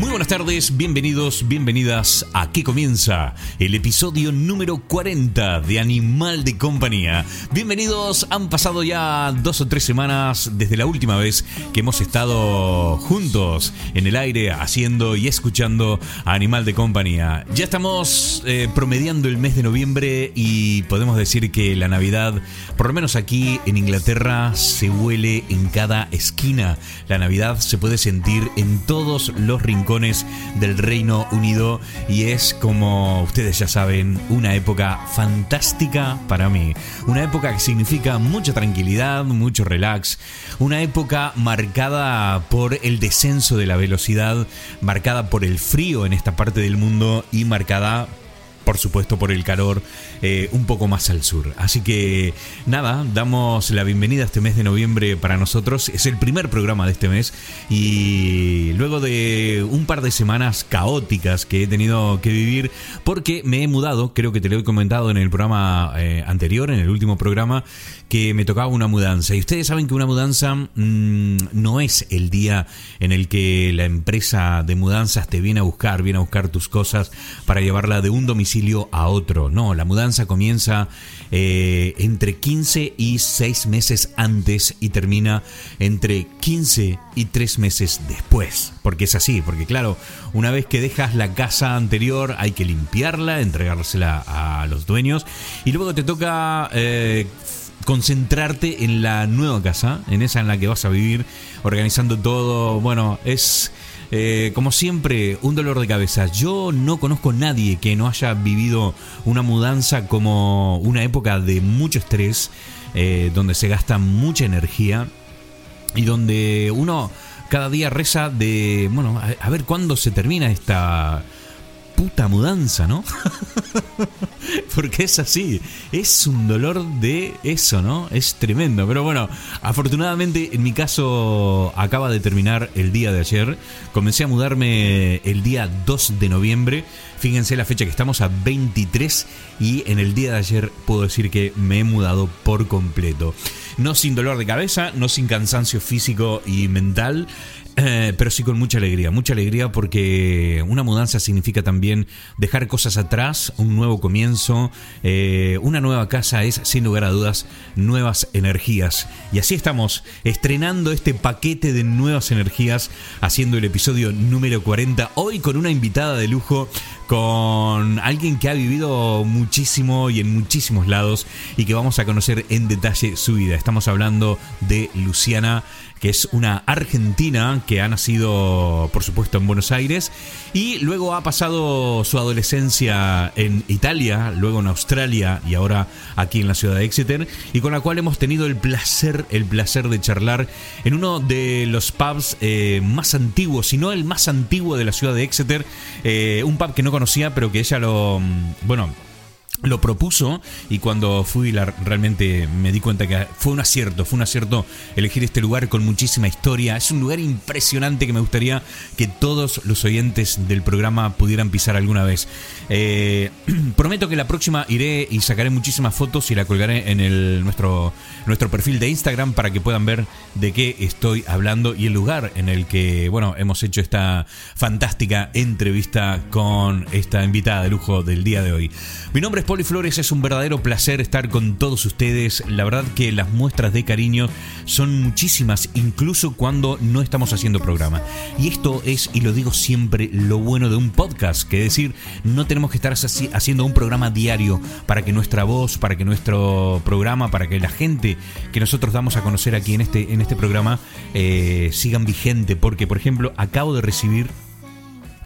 Muy buenas tardes, bienvenidos, bienvenidas a comienza el episodio número 40 de Animal de Compañía. Bienvenidos, han pasado ya dos o tres semanas desde la última vez que hemos estado juntos en el aire haciendo y escuchando a Animal de Compañía. Ya estamos eh, promediando el mes de noviembre y podemos decir que la Navidad, por lo menos aquí en Inglaterra, se huele en cada esquina. La Navidad se puede sentir en todos los rincones del Reino Unido y es como ustedes ya saben una época fantástica para mí. Una época que significa mucha tranquilidad, mucho relax, una época marcada por el descenso de la velocidad, marcada por el frío en esta parte del mundo y marcada por supuesto por el calor eh, un poco más al sur. Así que nada, damos la bienvenida a este mes de noviembre para nosotros. Es el primer programa de este mes y luego de un par de semanas caóticas que he tenido que vivir porque me he mudado, creo que te lo he comentado en el programa eh, anterior, en el último programa, que me tocaba una mudanza. Y ustedes saben que una mudanza mm, no es el día en el que la empresa de mudanzas te viene a buscar, viene a buscar tus cosas para llevarla de un domicilio a otro. No, la mudanza comienza eh, entre 15 y 6 meses antes y termina entre 15 y 3 meses después. Porque es así, porque claro, una vez que dejas la casa anterior hay que limpiarla, entregársela a los dueños y luego te toca... Eh, concentrarte en la nueva casa, en esa en la que vas a vivir, organizando todo. Bueno, es eh, como siempre un dolor de cabeza. Yo no conozco a nadie que no haya vivido una mudanza como una época de mucho estrés, eh, donde se gasta mucha energía y donde uno cada día reza de, bueno, a ver cuándo se termina esta puta mudanza, ¿no? Porque es así, es un dolor de eso, ¿no? Es tremendo, pero bueno, afortunadamente en mi caso acaba de terminar el día de ayer, comencé a mudarme el día 2 de noviembre, fíjense la fecha que estamos a 23 y en el día de ayer puedo decir que me he mudado por completo. No sin dolor de cabeza, no sin cansancio físico y mental, eh, pero sí con mucha alegría, mucha alegría porque una mudanza significa también dejar cosas atrás, un nuevo comienzo, eh, una nueva casa es sin lugar a dudas nuevas energías. Y así estamos estrenando este paquete de nuevas energías, haciendo el episodio número 40, hoy con una invitada de lujo con alguien que ha vivido muchísimo y en muchísimos lados y que vamos a conocer en detalle su vida. Estamos hablando de Luciana que es una argentina que ha nacido, por supuesto, en Buenos Aires y luego ha pasado su adolescencia en Italia, luego en Australia y ahora aquí en la ciudad de Exeter y con la cual hemos tenido el placer, el placer de charlar en uno de los pubs eh, más antiguos, si no el más antiguo de la ciudad de Exeter, eh, un pub que no conocía pero que ella lo, mm, bueno, lo propuso y cuando fui la, realmente me di cuenta que fue un acierto, fue un acierto elegir este lugar con muchísima historia. Es un lugar impresionante que me gustaría que todos los oyentes del programa pudieran pisar alguna vez. Eh, prometo que la próxima iré y sacaré muchísimas fotos y la colgaré en el, nuestro, nuestro perfil de Instagram para que puedan ver de qué estoy hablando y el lugar en el que bueno hemos hecho esta fantástica entrevista con esta invitada de lujo del día de hoy. Mi nombre es Poli Flores, es un verdadero placer estar con todos ustedes. La verdad que las muestras de cariño son muchísimas, incluso cuando no estamos haciendo programa. Y esto es, y lo digo siempre, lo bueno de un podcast, que es decir, no tenemos que estar haciendo un programa diario para que nuestra voz, para que nuestro programa, para que la gente que nosotros damos a conocer aquí en este, en este programa eh, sigan vigente. Porque, por ejemplo, acabo de recibir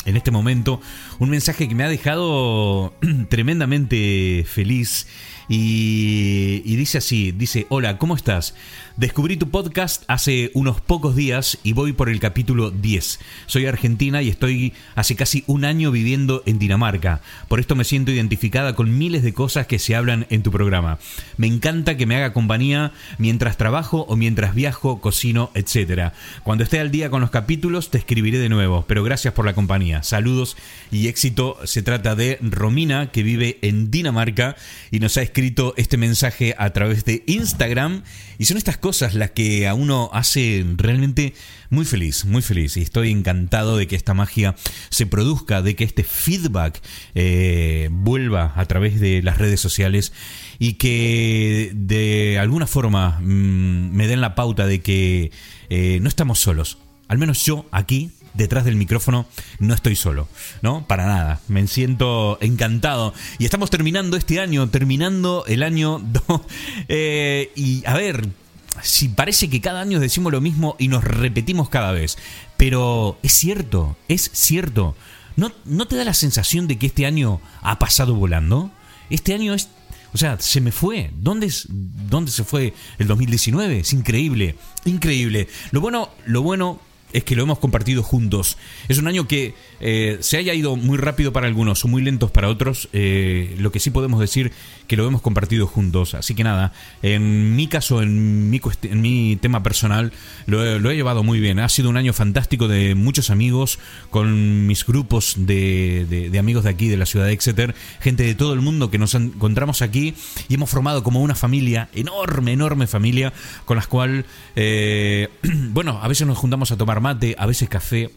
en este momento un mensaje que me ha dejado tremendamente feliz y, dice así, dice, hola, ¿cómo estás? Descubrí tu podcast hace unos pocos días y voy por el capítulo 10. Soy argentina y estoy hace casi un año viviendo en Dinamarca. Por esto me siento identificada con miles de cosas que se hablan en tu programa. Me encanta que me haga compañía mientras trabajo o mientras viajo, cocino, etc. Cuando esté al día con los capítulos te escribiré de nuevo, pero gracias por la compañía. Saludos y éxito. Se trata de Romina que vive en Dinamarca y nos ha escrito este mensaje a través de Instagram y son estas cosas las que a uno hace realmente muy feliz, muy feliz. Y estoy encantado de que esta magia se produzca, de que este feedback eh, vuelva a través de las redes sociales y que de alguna forma mm, me den la pauta de que eh, no estamos solos. Al menos yo aquí detrás del micrófono no estoy solo, ¿no? Para nada. Me siento encantado. Y estamos terminando este año, terminando el año 2. Eh, y a ver, si parece que cada año decimos lo mismo y nos repetimos cada vez. Pero es cierto, es cierto. ¿No, ¿No te da la sensación de que este año ha pasado volando? Este año es o sea, se me fue. ¿Dónde, ¿Dónde se fue el 2019? Es increíble, increíble. Lo bueno, lo bueno es que lo hemos compartido juntos. Es un año que eh, se haya ido muy rápido para algunos o muy lentos para otros. Eh, lo que sí podemos decir que lo hemos compartido juntos. Así que nada, en mi caso, en mi, en mi tema personal, lo he, llevado muy bien. Ha sido un año fantástico de muchos amigos, con mis grupos de, de, amigos de aquí, de la ciudad de Exeter, gente de todo el mundo que nos encontramos aquí y hemos formado como una familia, enorme, enorme familia, con las cual, eh, bueno, a veces nos juntamos a tomar mate, a veces café,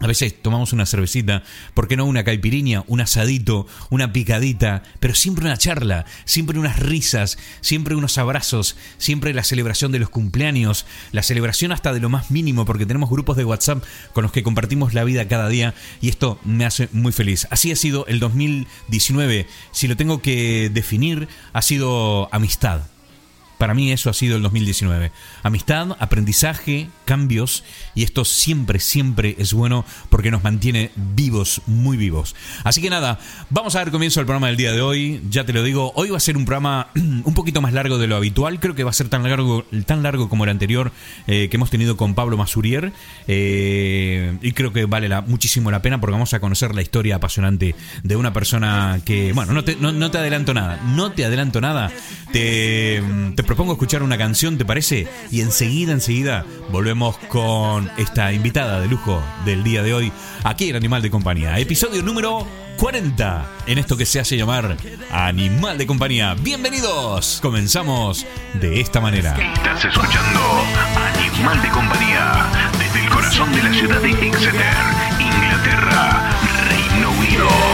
a veces tomamos una cervecita, ¿por qué no una caipirinha, un asadito, una picadita? Pero siempre una charla, siempre unas risas, siempre unos abrazos, siempre la celebración de los cumpleaños, la celebración hasta de lo más mínimo, porque tenemos grupos de WhatsApp con los que compartimos la vida cada día y esto me hace muy feliz. Así ha sido el 2019. Si lo tengo que definir, ha sido amistad para mí eso ha sido el 2019. Amistad, aprendizaje, cambios y esto siempre, siempre es bueno porque nos mantiene vivos, muy vivos. Así que nada, vamos a dar comienzo al programa del día de hoy. Ya te lo digo, hoy va a ser un programa un poquito más largo de lo habitual. Creo que va a ser tan largo, tan largo como el anterior eh, que hemos tenido con Pablo Masurier. Eh, y creo que vale muchísimo la pena porque vamos a conocer la historia apasionante de una persona que, bueno, no te, no, te adelanto nada, no te adelanto nada. te propongo escuchar una canción, ¿te parece? Y enseguida, enseguida volvemos con esta invitada de lujo del día de hoy, aquí en Animal de Compañía. Episodio número 40 en esto que se hace llamar Animal de Compañía. Bienvenidos. Comenzamos de esta manera. Estás escuchando Animal de Compañía desde el corazón de la ciudad de Exeter, Inglaterra, Reino Unido.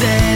say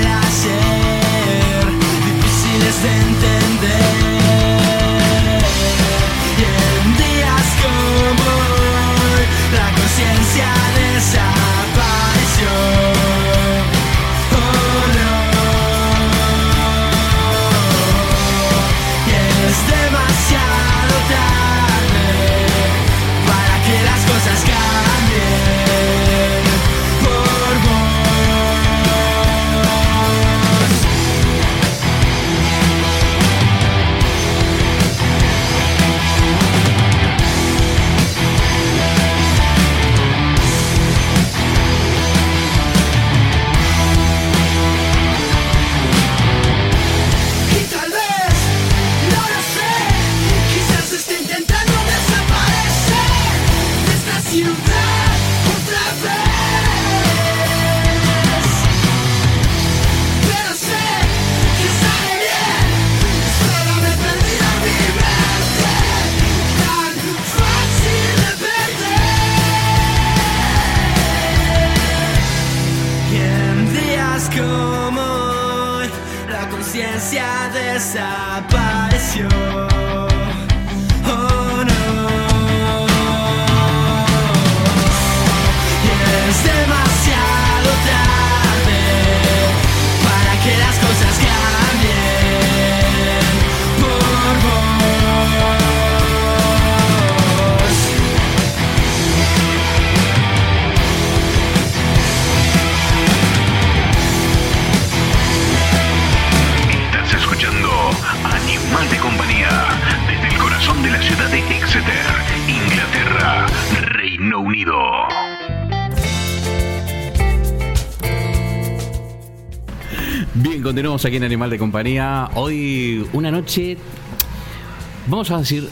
Unido. Bien, continuamos aquí en Animal de Compañía. Hoy una noche, vamos a decir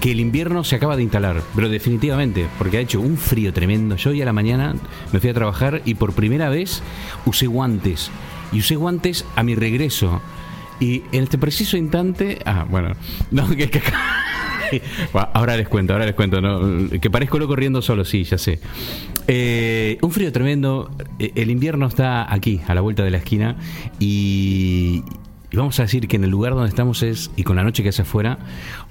que el invierno se acaba de instalar, pero definitivamente, porque ha hecho un frío tremendo. Yo hoy a la mañana me fui a trabajar y por primera vez usé guantes. Y usé guantes a mi regreso. Y en este preciso instante, ah, bueno, no, que, que- Ahora les cuento, ahora les cuento, ¿no? que parezco loco corriendo solo, sí, ya sé. Eh, un frío tremendo, eh, el invierno está aquí, a la vuelta de la esquina, y, y vamos a decir que en el lugar donde estamos es, y con la noche que hace afuera,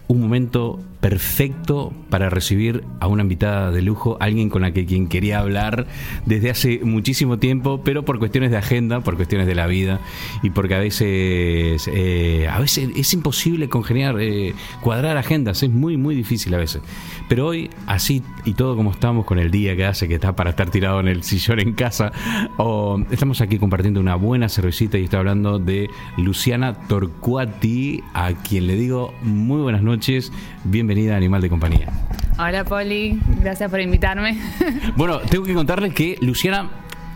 un momento perfecto para recibir a una invitada de lujo, alguien con la que quien quería hablar desde hace muchísimo tiempo, pero por cuestiones de agenda, por cuestiones de la vida y porque a veces eh, a veces es imposible congeniar, eh, cuadrar agendas, es muy muy difícil a veces. Pero hoy así y todo como estamos con el día que hace que está para estar tirado en el sillón en casa, o estamos aquí compartiendo una buena cervecita y estoy hablando de Luciana Torcuati, a quien le digo muy buenas noches, bienvenida a Animal de Compañía. Hola Poli, gracias por invitarme. Bueno, tengo que contarles que Luciana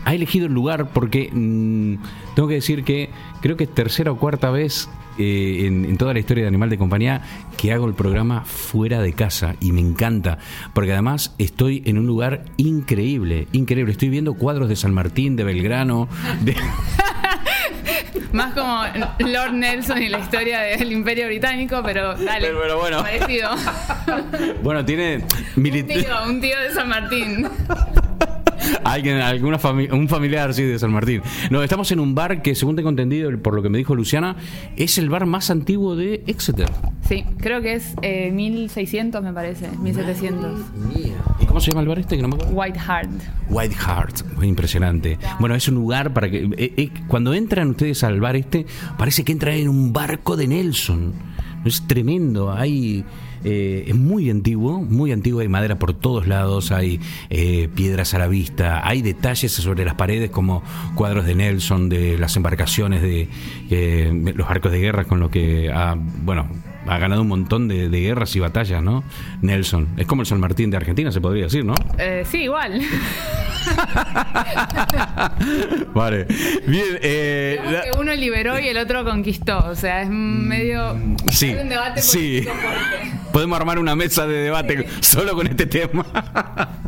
ha elegido el lugar porque mm, tengo que decir que creo que es tercera o cuarta vez eh, en, en toda la historia de Animal de Compañía que hago el programa fuera de casa y me encanta porque además estoy en un lugar increíble, increíble. Estoy viendo cuadros de San Martín, de Belgrano, de... Más como Lord Nelson y la historia del Imperio Británico, pero dale. Pero, pero bueno. Parecido. bueno, tiene Un milita- tío, un tío de San Martín. Alguien, alguna fami- un familiar sí de San Martín. No, estamos en un bar que, según tengo entendido, por lo que me dijo Luciana, es el bar más antiguo de Exeter. Sí, creo que es eh, 1600, me parece. 1700. ¿Y cómo se llama el bar este? Que no me acuerdo. White Hart. White Hart, muy impresionante. Bueno, es un lugar para que. eh, eh, cuando entran ustedes al bar este, parece que entran en un barco de Nelson. Es tremendo. Hay. Eh, es muy antiguo, muy antiguo. Hay madera por todos lados, hay eh, piedras a la vista, hay detalles sobre las paredes como cuadros de Nelson, de las embarcaciones, de eh, los barcos de guerra con lo que ha, bueno, ha ganado un montón de, de guerras y batallas, ¿no? Nelson. Es como el San Martín de Argentina, se podría decir, ¿no? Eh, sí, igual. Vale. Bien, eh, que uno liberó y el otro conquistó. O sea, es medio. sí, hay un debate sí. fuerte. Podemos armar una mesa de debate solo con este tema.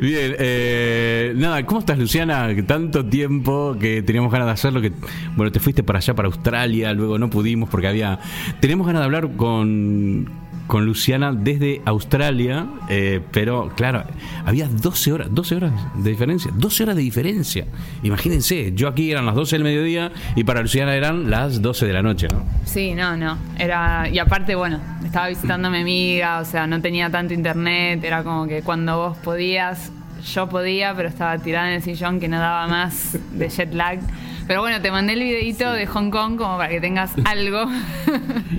Bien, eh, nada, ¿cómo estás Luciana? Tanto tiempo que teníamos ganas de hacerlo, que bueno, te fuiste para allá, para Australia, luego no pudimos porque había... Tenemos ganas de hablar con, con Luciana desde Australia, eh, pero claro, había 12 horas, 12 horas de diferencia, 12 horas de diferencia. Imagínense, yo aquí eran las 12 del mediodía y para Luciana eran las 12 de la noche, ¿no? Sí, no, no. Era. Y aparte, bueno, estaba visitando a mi amiga, o sea, no tenía tanto internet. Era como que cuando vos podías, yo podía, pero estaba tirada en el sillón que no daba más de jet lag. Pero bueno, te mandé el videito de Hong Kong como para que tengas algo.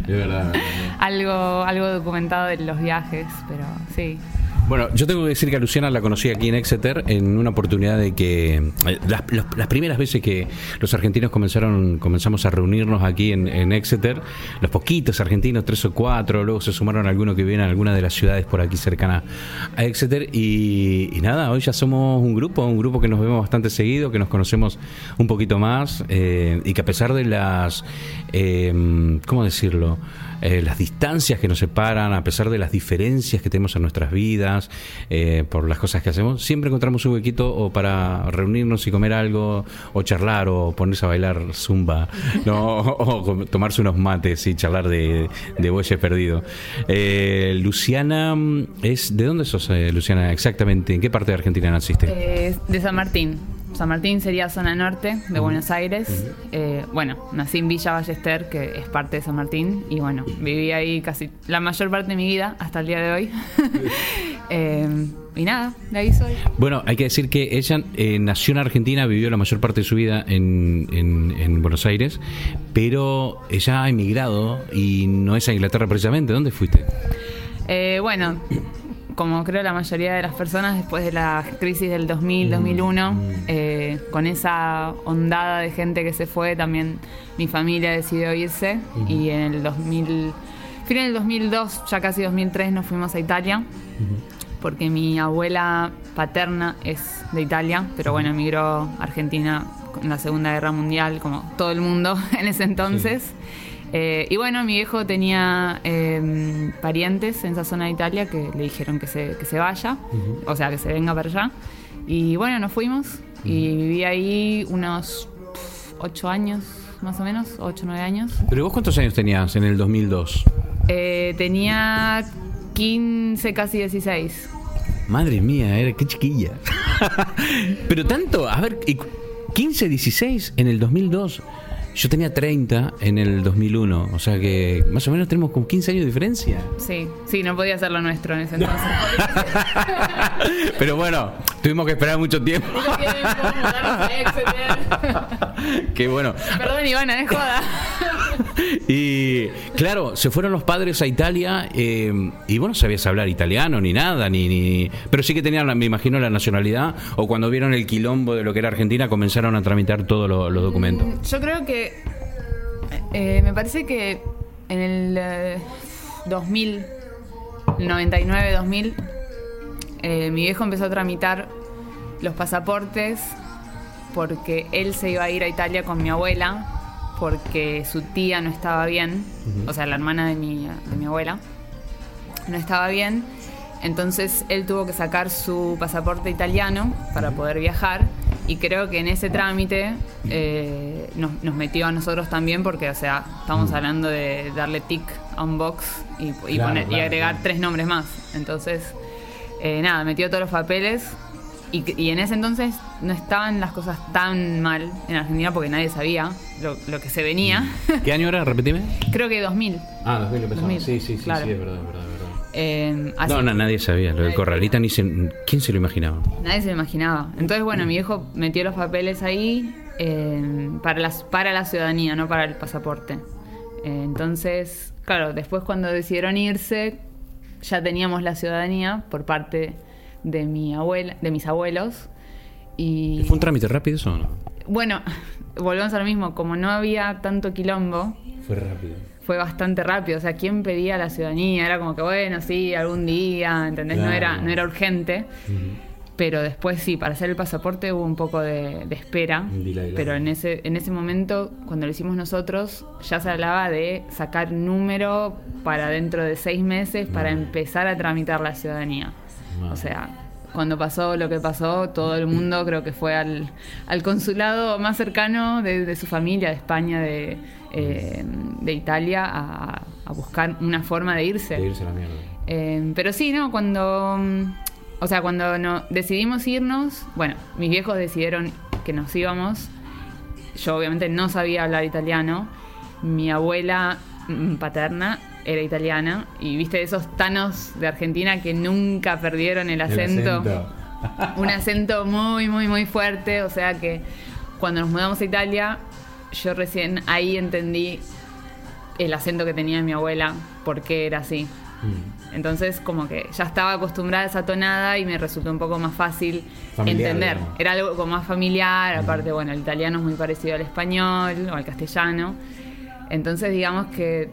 Es verdad. algo, algo documentado de los viajes, pero sí. Bueno, yo tengo que decir que a Luciana la conocí aquí en Exeter en una oportunidad de que eh, las, los- las primeras veces que los argentinos comenzaron comenzamos a reunirnos aquí en, Exeter, los poquitos argentinos, tres o cuatro, luego se sumaron algunos que vienen a alguna de las ciudades por aquí cercanas a Exeter y, y nada, hoy ya somos un grupo, un grupo que nos vemos bastante seguido, que nos conocemos un poquito más eh, y que a pesar de las, eh, ¿cómo decirlo? Eh, las distancias que nos separan, a pesar de las diferencias que tenemos en nuestras vidas, eh, por las cosas que hacemos, siempre encontramos un huequito o para reunirnos y comer algo, o charlar, o ponerse a bailar zumba, ¿no? o, tomarse unos mates y charlar de, de bueyes perdido. Eh, Luciana, mm, es ¿de dónde sos, eh, Luciana? Exactamente, ¿en qué parte de Argentina naciste? De San Martín. San Martín sería zona norte de Buenos Aires. Eh, bueno, nací en Villa Ballester, que es parte de San Martín, y bueno, viví ahí casi la mayor parte de mi vida hasta el día de hoy. Eh, y nada, de ahí soy. Bueno, hay que decir que ella eh, nació en Argentina, vivió la mayor parte de su vida en, en- en Buenos Aires, pero ella ha emigrado y no es a Inglaterra precisamente. ¿Dónde fuiste? Eh, bueno, como creo la mayoría de las personas, después de la crisis del 2000, 2001, eh, con esa ondada de gente que se fue, también mi familia decidió irse. Y en el 2000, fin del 2002, ya casi 2003, nos fuimos a Italia. porque mi abuela paterna es de Italia, pero bueno, emigró a Argentina en la Segunda Guerra Mundial, como todo el mundo en ese entonces. Eh, y bueno, mi viejo tenía eh, parientes en esa zona de Italia que le dijeron que se, que se vaya, o sea, que se venga para allá. Y bueno, nos fuimos y viví ahí unos pf, ocho años, más o menos, ocho, nueve años. ¿Pero vos cuántos años tenías en el 2002? Eh, tenía 15, casi 16. Madre mía, era qué chiquilla. Pero tanto, a ver, y 15, 16 en el 2002. Yo tenía 30 en el 2001, o sea que más o menos tenemos como 15 años de diferencia. Sí, sí, no podía ser lo nuestro en ese entonces. Pero bueno, tuvimos que esperar mucho tiempo. Qué bueno. Perdón, Ivana, es joda. Y claro, se fueron los padres a Italia eh, y vos no sabías hablar italiano ni nada, ni, ni pero sí que tenían, me imagino, la nacionalidad o cuando vieron el quilombo de lo que era Argentina comenzaron a tramitar todos lo- los documentos. Yo creo que. Eh, me parece que en el eh, 2000, 99, 2000, eh, mi viejo empezó a tramitar los pasaportes porque él se iba a ir a Italia con mi abuela porque su tía no estaba bien, o sea, la hermana de mi, de mi abuela, no estaba bien. Entonces él tuvo que sacar su pasaporte italiano para poder viajar y creo que en ese trámite eh, nos, nos metió a nosotros también porque, o sea, estamos hablando de darle tic a un box y, y Claro, poner- y claro, agregar claro. tres nombres más. Entonces, eh, nada, metió todos los papeles y, y en ese entonces no estaban las cosas tan mal en Argentina porque nadie sabía lo, lo que se venía. ¿Qué año era? Repetime. creo que 2000. Ah, 2000 empezó. 2000, Sí, sí, sí, claro. sí, verdad, es verdad. Eh, así- No, no, nadie sabía. Lo del corralita ni se, ¿Quién se lo imaginaba? Nadie se lo imaginaba. Entonces, bueno, mi viejo metió los papeles ahí eh, para, las, para la ciudadanía, no para el pasaporte. Eh, entonces, claro, después cuando decidieron irse, ya teníamos la ciudadanía por parte de mi abuela, de mis abuelos. Y ¿Fue un trámite rápido eso o no? bueno, volvemos a lo mismo, como no había tanto quilombo, Fue rápido. fue bastante rápido. O sea, ¿quién pedía la ciudadanía? Era como que, bueno, sí, algún día, ¿entendés? No, era, no era urgente. Pero después sí, para hacer el pasaporte hubo un poco de, de espera. Delay, Pero en ese, en ese momento, cuando lo hicimos nosotros, ya se hablaba de sacar número para dentro de seis meses para empezar a tramitar la ciudadanía. Madre. O sea, cuando pasó lo que pasó, todo el mundo creo que fue al, al consulado más cercano de, de su familia, de España, de, eh, de Italia, a, a buscar una forma de irse. De irse a la mierda. Eh, pero sí, ¿no? Cuando. mm, O sea, cuando no, decidimos irnos, bueno, mis viejos decidieron que nos íbamos. Yo obviamente no sabía hablar italiano. Mi abuela paterna era italiana. Y viste esos tanos de Argentina que nunca perdieron el acento. Un acento muy, muy, muy fuerte. O sea que cuando nos mudamos a Italia, yo recién ahí entendí el acento que tenía mi abuela, por qué era así. Entonces, como que ya estaba acostumbrada a esa tonada y me resultó un poco más fácil Familiar, entender. digamos. Era algo como más familiar, aparte, bueno, el italiano es muy parecido al español o al castellano. Entonces, digamos que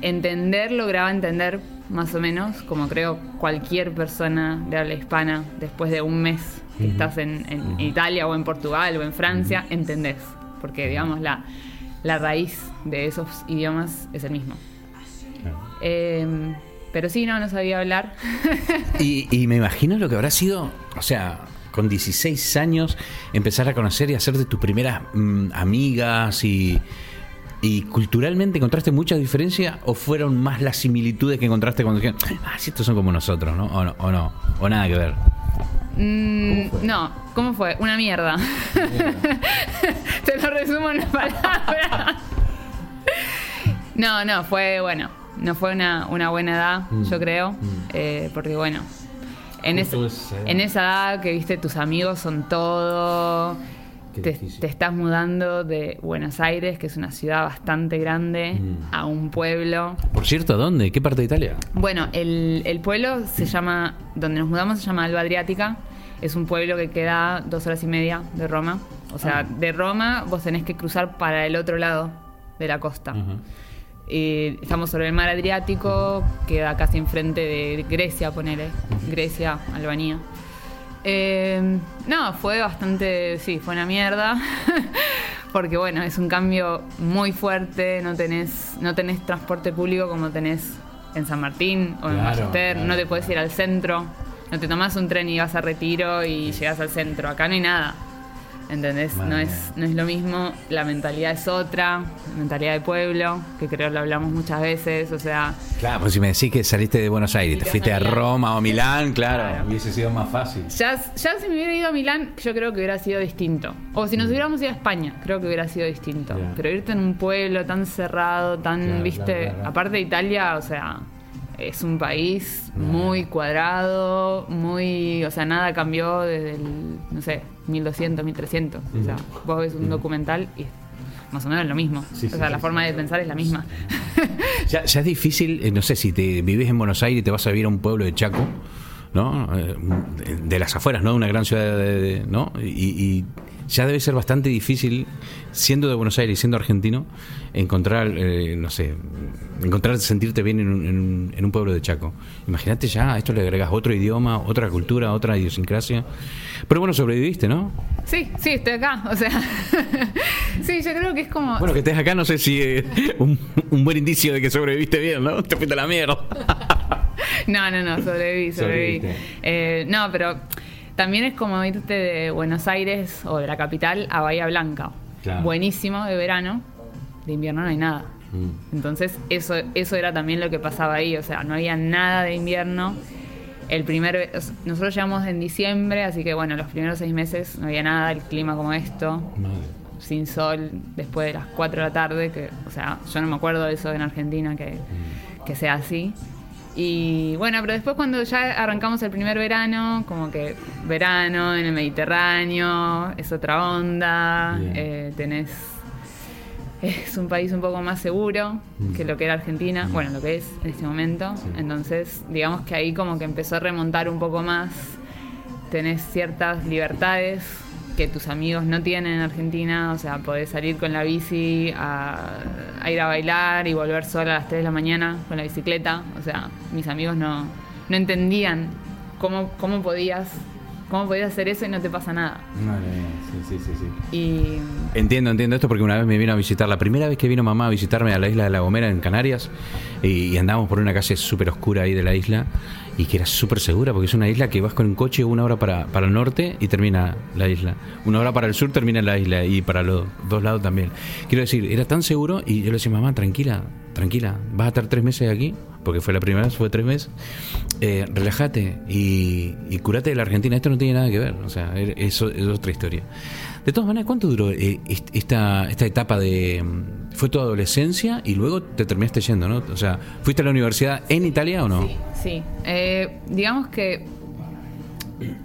entender, lograba entender más o menos, como creo cualquier persona de habla hispana, después de un mes que estás en, en Italia o en Portugal o en Francia, entendés. Porque, digamos, la, la raíz de esos idiomas es el mismo. Eh, pero sí, no, no sabía hablar. Y, y me imagino lo que habrá sido, o sea, con 16 años, empezar a conocer y hacer de tus primeras mm, amigas y, y culturalmente encontraste mucha diferencia o fueron más las similitudes que encontraste cuando dijeron, ah, sí, estos son como nosotros, ¿no? O no, o, no, o nada que ver. Mm, no, ¿cómo fue? Una mierda. Te lo resumo en una palabra. no, no, fue bueno. No fue una, una buena edad, Mm. yo creo. eh, porque bueno, en, es- en esa edad que viste, tus amigos son todo. Te, estás mudando de Buenos Aires, que es una ciudad bastante grande, Mm. a un pueblo. Por cierto, ¿a dónde? ¿Qué parte de Italia? Bueno, el, el pueblo se llama, donde nos mudamos se llama Alba Adriática. Es un pueblo que queda dos horas y media de Roma. O sea, Ah. de Roma vos tenés que cruzar para el otro lado de la costa. Y estamos sobre el mar Adriático, queda casi enfrente de Grecia, ponele. Grecia, Albania. Eh, no, fue bastante, sí, fue una mierda. Porque bueno, es un cambio muy fuerte, no tenés, no tenés transporte público como tenés en San Martín o en Claro, no te puedes ir al centro, no te tomás un tren y vas a retiro y llegas al centro. Acá no hay nada. ¿Entendés? Madre No es, no es lo mismo, la mentalidad es otra, mentalidad de pueblo, que creo lo hablamos muchas veces, o sea, Claro, pues si me decís que saliste de Buenos Aires, te te fuiste a. Roma o Milán, claro, Claro. hubiese sido más fácil. Ya, ya si me hubiera ido a Milán, yo creo que hubiera sido distinto. O si nos hubiéramos ido a España, creo que hubiera sido distinto. Mm. Ya. Pero irte en un pueblo tan cerrado, tan, Claro, viste, claro. aparte de Italia, o sea, es un país muy cuadrado, muy, o sea, nada cambió desde el, no sé, 1200, 1300. O sea, vos ves un documental y más o menos lo mismo. Sí, o sea, sí, la sí. forma de pensar es la misma. Ya, ya es difícil, eh, no sé, si te vives en Buenos Aires y te vas a vivir a un pueblo de Chaco, ¿no? Eh, de, de las afueras, ¿no? Una gran ciudad, de, de- ¿no? Y, y ya debe ser bastante difícil, siendo de Buenos Aires y siendo argentino, encontrar, eh, no sé, encontrar sentirte bien en un, en un- en un pueblo de Chaco. Imagínate ya, a esto le agregas otro idioma, otra cultura, otra idiosincrasia. Pero bueno, sobreviviste, ¿no? Sí, sí, estoy acá. O sea, sí, yo creo que es como... Bueno, que estés acá no sé si es un, un buen indicio de que sobreviviste bien, ¿no? Te fuiste a la mierda. No, no, no, sobreviví, sobreviví. Eh, no, pero también es como irte de Buenos Aires o de la capital a Bahía Blanca. Claro. Buenísimo de verano, de invierno no hay nada. Mm. Entonces, eso, eso era también lo que pasaba ahí, o sea, no había nada de invierno. El primer, nosotros llegamos en diciembre, así que bueno, los primeros seis meses no había nada, el clima como esto, sin sol, después de las 4 de la tarde, que, o sea, yo no me acuerdo de eso en Argentina, que, que sea así. Y bueno, pero después cuando ya arrancamos el primer verano, como que verano en el Mediterráneo, es otra onda, eh, tenés... Es un país un poco más seguro que lo que era Argentina, bueno, lo que es en este momento. Entonces, digamos que ahí como que empezó a remontar un poco más tenés ciertas libertades que tus amigos no tienen en Argentina, o sea, podés salir con la bici a, a ir a bailar y volver sola a las 3 de la mañana con la bicicleta, o sea, mis amigos no, no entendían cómo, cómo podías cómo podías hacer eso y no te pasa nada. sí, sí, sí, sí. Y Entiendo, entiendo esto porque una vez me vino a visitar, la primera vez que vino mamá a visitarme a la isla de La Gomera en Canarias y, y andábamos por una calle súper oscura ahí de la isla y que era súper segura porque es una isla que vas con un coche una hora para, para el norte y termina la isla. Una hora para el sur termina la isla y para los dos lados también. Quiero decir, era tan seguro y yo le decía, mamá, tranquila, tranquila, vas a estar tres meses aquí, porque fue la primera vez, fue tres meses, eh, relájate y, y curate de la Argentina, esto no tiene nada que ver, o sea, eso es otra historia. De todas maneras, ¿cuánto duró eh, est- esta, esta etapa de... mm, Fue tu adolescencia y luego te terminaste yendo, ¿no? O sea, ¿fuiste a la universidad en Italia o no? Sí, eh, digamos que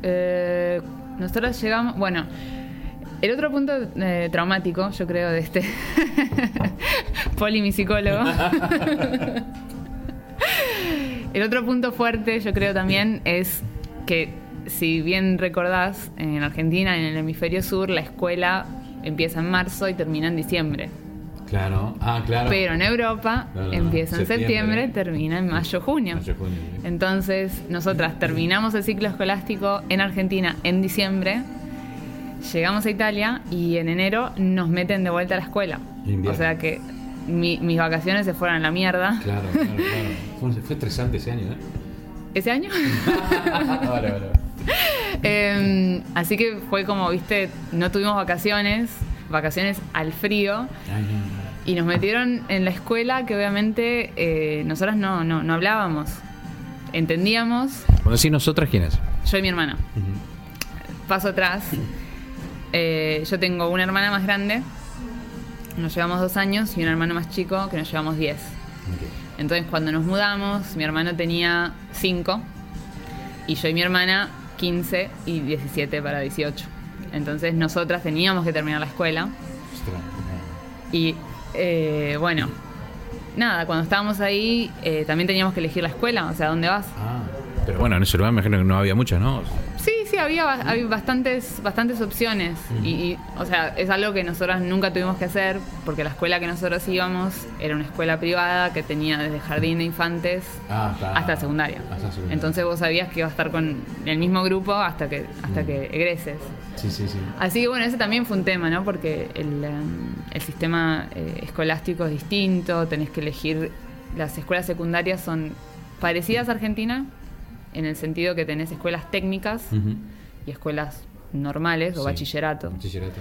eh, nosotros llegamos, bueno, el otro punto eh, traumático, yo creo, de este Poli, mi psicólogo. el otro punto fuerte, yo creo también, es que si bien recordás, en Argentina, en el hemisferio sur, la escuela empieza en marzo y termina en diciembre. Claro, ah, claro. Pero en Europa Claro, empieza en septiembre. septiembre, termina en mayo, junio. Mayo, junio. Entonces, nosotras terminamos el ciclo escolástico en Argentina en diciembre, llegamos a Italia y en enero nos meten de vuelta a la escuela. Invierno. O sea que mi- mis vacaciones se fueron a la mierda. Claro, claro, claro. Fue, fue estresante ese año, ¿eh? Ese año. vale, vale. Eh, así que fue como, viste, no tuvimos vacaciones, vacaciones al frío. Y nos metieron en la escuela que obviamente eh, nosotras no, no, no hablábamos. Entendíamos, Cuando decís nosotras, ¿quién es? yo y mi hermana. Paso atrás. Eh, yo tengo una hermana más grande, nos llevamos dos años, y un hermano más chico que nos llevamos diez. Entonces cuando nos mudamos, mi hermano tenía cinco y yo y mi hermana 15 y 17 para 18. Entonces nosotras teníamos que terminar la escuela. Y eh, bueno, nada, cuando estábamos ahí eh, también teníamos que elegir la escuela, o sea, ¿dónde vas? Ah, pero bueno, en ese lugar me imagino que no había muchas, ¿no? Sí, sí había hay bastantes, bastantes opciones. y, y, o sea, es algo que nosotras nunca tuvimos que hacer, porque la escuela que nosotros íbamos era una escuela privada que tenía desde jardín de infantes Ah, hasta- hasta la secundaria. hasta secundaria. Entonces vos sabías que iba a estar con el mismo grupo hasta que, hasta que egreses. Sí, sí, sí. Así que bueno, ese también fue un tema, ¿no? Porque el, em, el sistema eh, escolástico es distinto, tenés que elegir, las escuelas secundarias son parecidas a Argentina, en el sentido que tenés escuelas técnicas y escuelas normales o Sí. bachillerato. Bachillerato.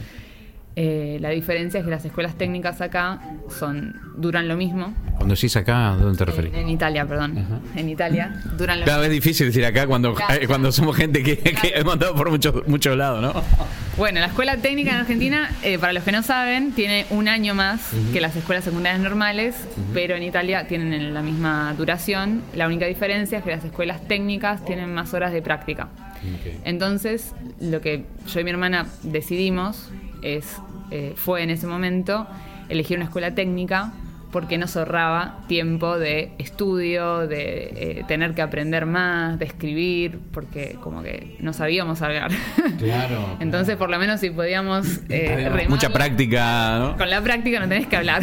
Eh, la diferencia es que las escuelas técnicas acá son duran lo mismo. Cuando decís acá, ¿a dónde te referís? En, en Italia, perdón. Ajá. En Italia duran lo Claro, es difícil decir acá cuando, Claro. eh, cuando somos gente que, que hemos andado por muchos muchos lados, ¿no? Bueno, la escuela técnica en Argentina, eh, para los que no saben, tiene un año más que las escuelas secundarias normales, pero en Italia tienen la misma duración. La única diferencia es que las escuelas técnicas tienen más horas de práctica. Ok. Entonces, lo que yo y mi hermana decidimos es, eh, fue en ese momento elegir una escuela técnica porque nos ahorraba tiempo de estudio, de eh, tener que aprender más, de escribir, porque como que no sabíamos hablar. Claro. Entonces, por lo menos si podíamos eh, Mucha práctica, ¿no? Con la práctica no tenés que hablar.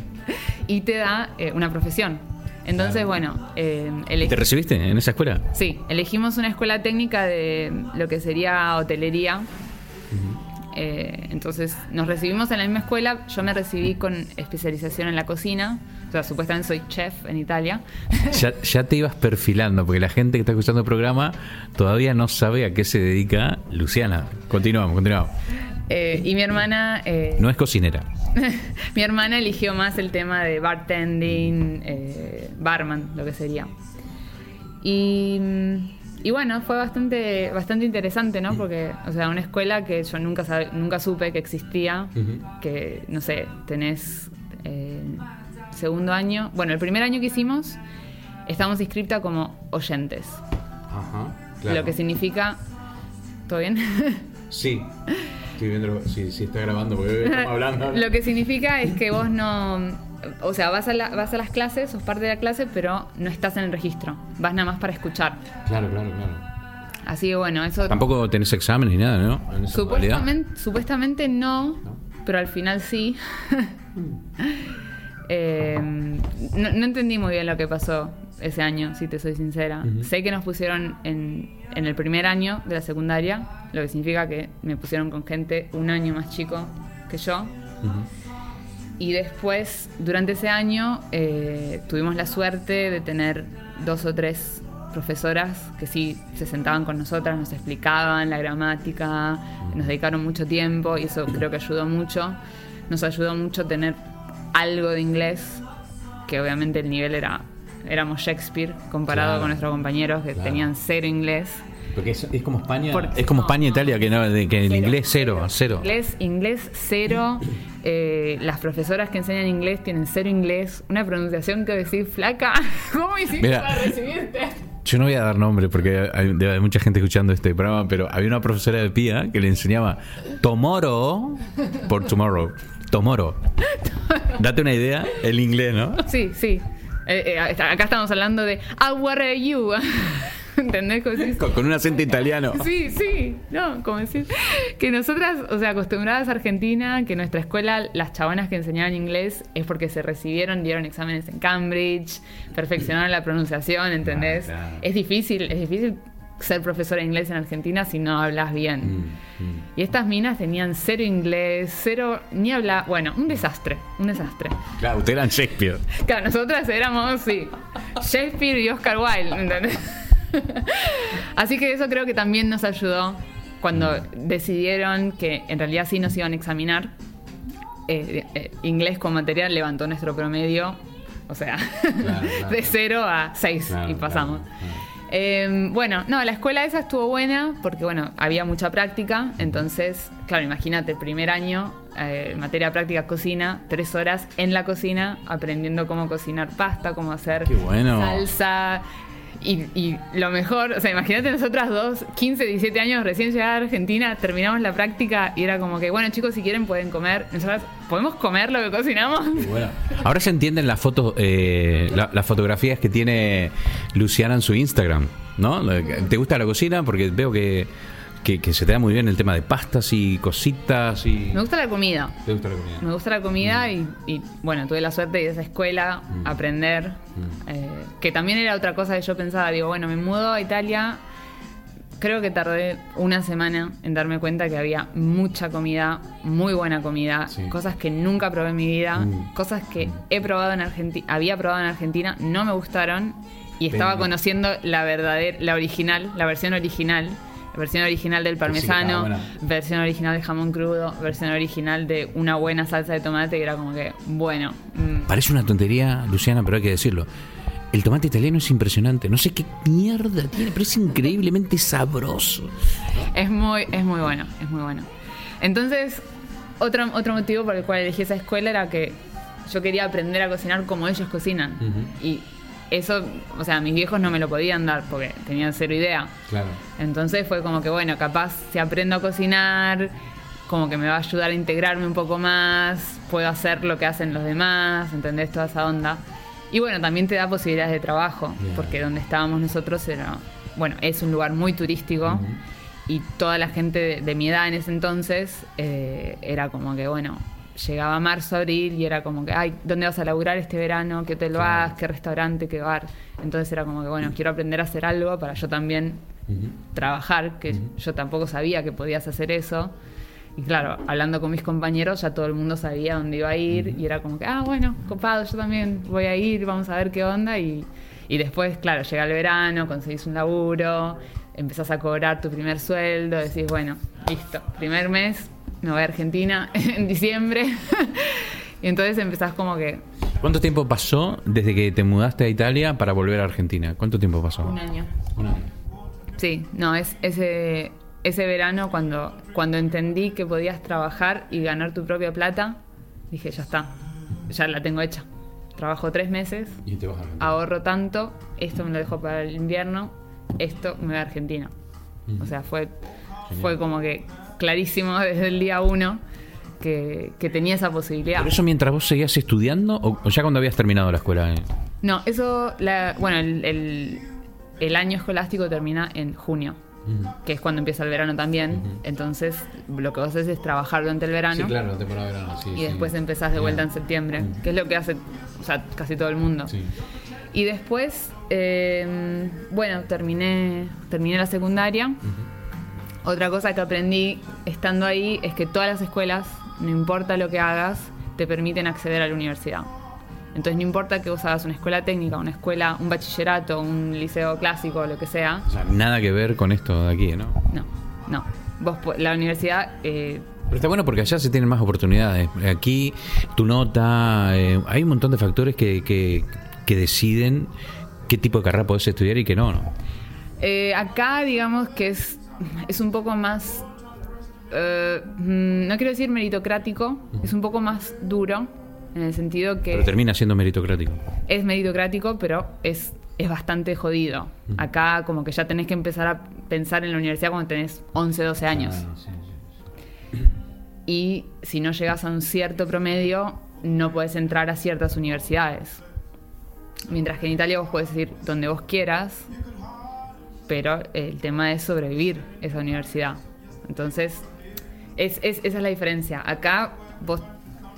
y te da eh, una profesión. Entonces, Claro. bueno, ¿Te recibiste en esa escuela? Sí, elegimos una escuela técnica de lo que sería hotelería. Eh, entonces nos recibimos en la misma escuela. Yo me recibí con especialización en la cocina. O sea, supuestamente soy chef en Italia. Ya, ya te ibas perfilando, porque la gente que está escuchando el programa todavía no sabe a qué se dedica Luciana. Continuamos, continuamos. Eh, y mi hermana, eh, No es cocinera. mi hermana eligió más el tema de bartending, barman, lo que sería. Y, y bueno, fue bastante, bastante interesante, ¿no? Porque, o sea, una escuela que yo nunca, sab- nunca supe que existía, que, no sé, tenés eh, segundo año. Bueno, el primer año que hicimos, estábamos inscriptas como oyentes. Ajá. Claro. Lo que significa. ¿Todo bien? Sí. Estoy viendo si, si está grabando porque estamos hablando. Lo que significa es que vos no. O sea, vas a, la- vas a las clases, sos parte de la clase, pero no estás en el registro. Vas nada más para escuchar. Claro, claro, claro. Así que bueno, eso. Tampoco tenés exámenes ni nada, ¿no? Supuestamente, supuestamente no, ¿No? pero al final sí. Eh, no, no entendí muy bien lo que pasó ese año, si te soy sincera. Sé que nos pusieron en, en el primer año de la secundaria, lo que significa que me pusieron con gente un año más chico que yo. Y después, durante ese año, eh, tuvimos la suerte de tener dos o tres profesoras que sí se sentaban con nosotras, nos explicaban la gramática, nos dedicaron mucho tiempo y eso creo que ayudó mucho. Nos ayudó mucho tener algo de inglés, que obviamente el nivel era éramos Shakespeare comparado Claro. con nuestros compañeros que Claro. tenían cero inglés. Porque es, es como España. Por- Es como España e Italia, que, no, que en inglés cero, cero. Inglés, inglés cero. Eh, las profesoras que enseñan inglés tienen cero inglés. Una pronunciación que decir flaca. ¿Cómo hiciste Mira. para recibirte? Yo no voy a dar nombre porque hay, mucha gente escuchando este programa, pero había una profesora de PIA que le enseñaba tomorrow por tomorrow. Tomorrow. Date una idea, el inglés, ¿no? Sí, sí. Eh, eh, acá estamos hablando de How are you? ¿Entendés? Decís, Con, con un acento italiano. Sí, sí, no, como decir que nosotras, o sea, acostumbradas a Argentina, que nuestra escuela, las chabonas que enseñaban inglés es porque se recibieron, dieron exámenes en Cambridge, perfeccionaron la pronunciación, ¿entendés? Ah, claro. Es difícil, es difícil ser profesora de inglés en Argentina si no hablas bien. Mm, mm. Y estas minas tenían cero inglés, cero, ni hablar, bueno, un desastre, un desastre. Claro, ustedes eran Shakespeare. Claro, nosotras éramos, sí, Shakespeare y Oscar Wilde, ¿entendés? Así que eso creo que también nos ayudó cuando decidieron que en realidad sí nos iban a examinar. Eh, eh, inglés con material levantó nuestro promedio, o sea, Claro, claro. de 0 a 6 Claro, y pasamos. Eh, bueno, no, la escuela esa estuvo buena porque, bueno, había mucha práctica. Entonces, claro, imagínate, primer año, eh, materia práctica cocina, tres horas en la cocina aprendiendo cómo cocinar pasta, cómo hacer bueno. salsa. Y, y lo mejor, o sea, imagínate nosotras dos, 15, 17 años, recién llegadas a Argentina, terminamos la práctica y era como que, bueno, chicos, si quieren pueden comer. Nosotras, ¿podemos comer lo que cocinamos? Bueno, Ahora se entienden las fotos, eh, la- las fotografías que tiene Luciana en su Instagram, ¿no? ¿Te gusta la cocina? Porque veo que que, que se te da muy bien el tema de pastas y cositas y... Me gusta la comida. ¿Te gusta la comida? Me gusta la comida y, y, bueno, tuve la suerte de ir a esa escuela, Mm. aprender, eh, que también era otra cosa que yo pensaba, digo, bueno, me mudo a Italia, creo que tardé una semana en darme cuenta que había mucha comida, muy buena comida, Sí. cosas que nunca probé en mi vida, Mm. cosas que he probado en Argentina, había probado en Argentina, no me gustaron y estaba conociendo la verdadera, la original, la versión original. Versión original del parmesano, versión original de jamón crudo, versión original de una buena salsa de tomate, que era como que, bueno, mm, Parece una tontería, Luciana, pero hay que decirlo. El tomate italiano es impresionante. No sé qué mierda tiene, pero es increíblemente sabroso. es muy, es muy bueno, es muy bueno. Entonces, otro, otro motivo por el cual elegí esa escuela era que yo quería aprender a cocinar como ellos cocinan. Y eso, o sea, mis viejos no me lo podían dar porque tenían cero idea. Claro. Entonces fue como que, bueno, capaz si aprendo a cocinar, como que me va a ayudar a integrarme un poco más, puedo hacer lo que hacen los demás, ¿entendés? Toda esa onda. Y bueno, también te da posibilidades de trabajo, Bien. porque donde estábamos nosotros era, bueno, es un lugar muy turístico y toda la gente de, de mi edad en ese entonces eh, era como que, bueno, llegaba marzo, abril y era como que, ay, ¿dónde vas a laburar este verano? ¿Qué hotel vas? ¿Qué restaurante? ¿Qué bar? Entonces era como que, bueno, quiero aprender a hacer algo para yo también trabajar, que yo tampoco sabía que podías hacer eso. Y claro, hablando con mis compañeros, ya todo el mundo sabía dónde iba a ir y era como que, ah, bueno, copado, yo también voy a ir, vamos a ver qué onda. Y, y después, claro, llega el verano, conseguís un laburo, empezás a cobrar tu primer sueldo, decís, bueno, listo, primer mes, me voy a Argentina en diciembre. y entonces empezás como que ¿Cuánto tiempo pasó desde que te mudaste a Italia para volver a Argentina? ¿Cuánto tiempo pasó? un año. Un año. Sí, no, es ese, ese verano cuando, cuando entendí que podías trabajar y ganar tu propia plata, dije, ya está, ya la tengo hecha. Trabajo tres meses, Y te vas a ahorro tanto, esto me lo dejo para el invierno, esto me voy a Argentina. O sea, fue, fue como que clarísimo desde el día uno que, que tenía esa posibilidad. ¿Pero eso mientras vos seguías estudiando o, o ya cuando habías terminado la escuela? eh? No, eso, la- bueno, el, el- el año escolástico termina en junio, que es cuando empieza el verano también. Entonces, lo que vos haces es trabajar durante el verano la temporada de verano, sí. y después empezás de vuelta en septiembre, que es lo que hace o sea, casi todo el mundo. Y después, eh, bueno, terminé, terminé la secundaria. Otra cosa que aprendí estando ahí es que todas las escuelas, no importa lo que hagas, te permiten acceder a la universidad. Entonces no importa que vos hagas una escuela técnica, una escuela, un bachillerato, un liceo clásico, lo que sea. O sea, nada que ver con esto de aquí, ¿no? No, no. Vos, la universidad, eh, Pero está bueno porque allá se tienen más oportunidades. Aquí, tu nota, eh, hay un montón de factores que, que, que deciden qué tipo de carrera podés estudiar y qué no, ¿no? Eh, acá, digamos que es, es un poco más. eh, mm, no quiero decir meritocrático, es un poco más duro, en el sentido que Pero termina siendo meritocrático. es meritocrático, pero es, es bastante jodido. Acá, como que ya tenés que empezar a pensar en la universidad cuando tenés 11, 12 años. Y si no llegas a un cierto promedio, no puedes entrar a ciertas universidades. Mientras que en Italia vos podés ir donde vos quieras, pero el tema es sobrevivir esa universidad. Entonces, es, es- esa es la diferencia. Acá vos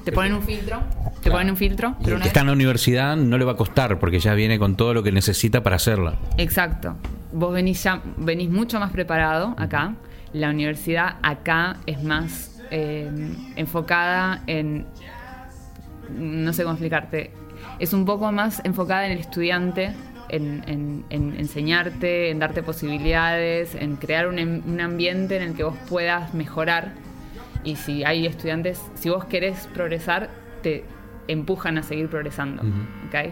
te ponen un filtro, te ponen un filtro, pero el que está en la universidad no le va a costar porque ya viene con todo lo que necesita para hacerla. Exacto. Vos venís ya, venís mucho más preparado acá. La universidad acá es más eh, enfocada en. No sé cómo explicarte. Es un poco más enfocada en el estudiante, en, en- en enseñarte, en darte posibilidades, en crear un, em- un ambiente en el que vos puedas mejorar. Y si hay estudiantes, si vos querés progresar, te empujan a seguir progresando. ¿ok?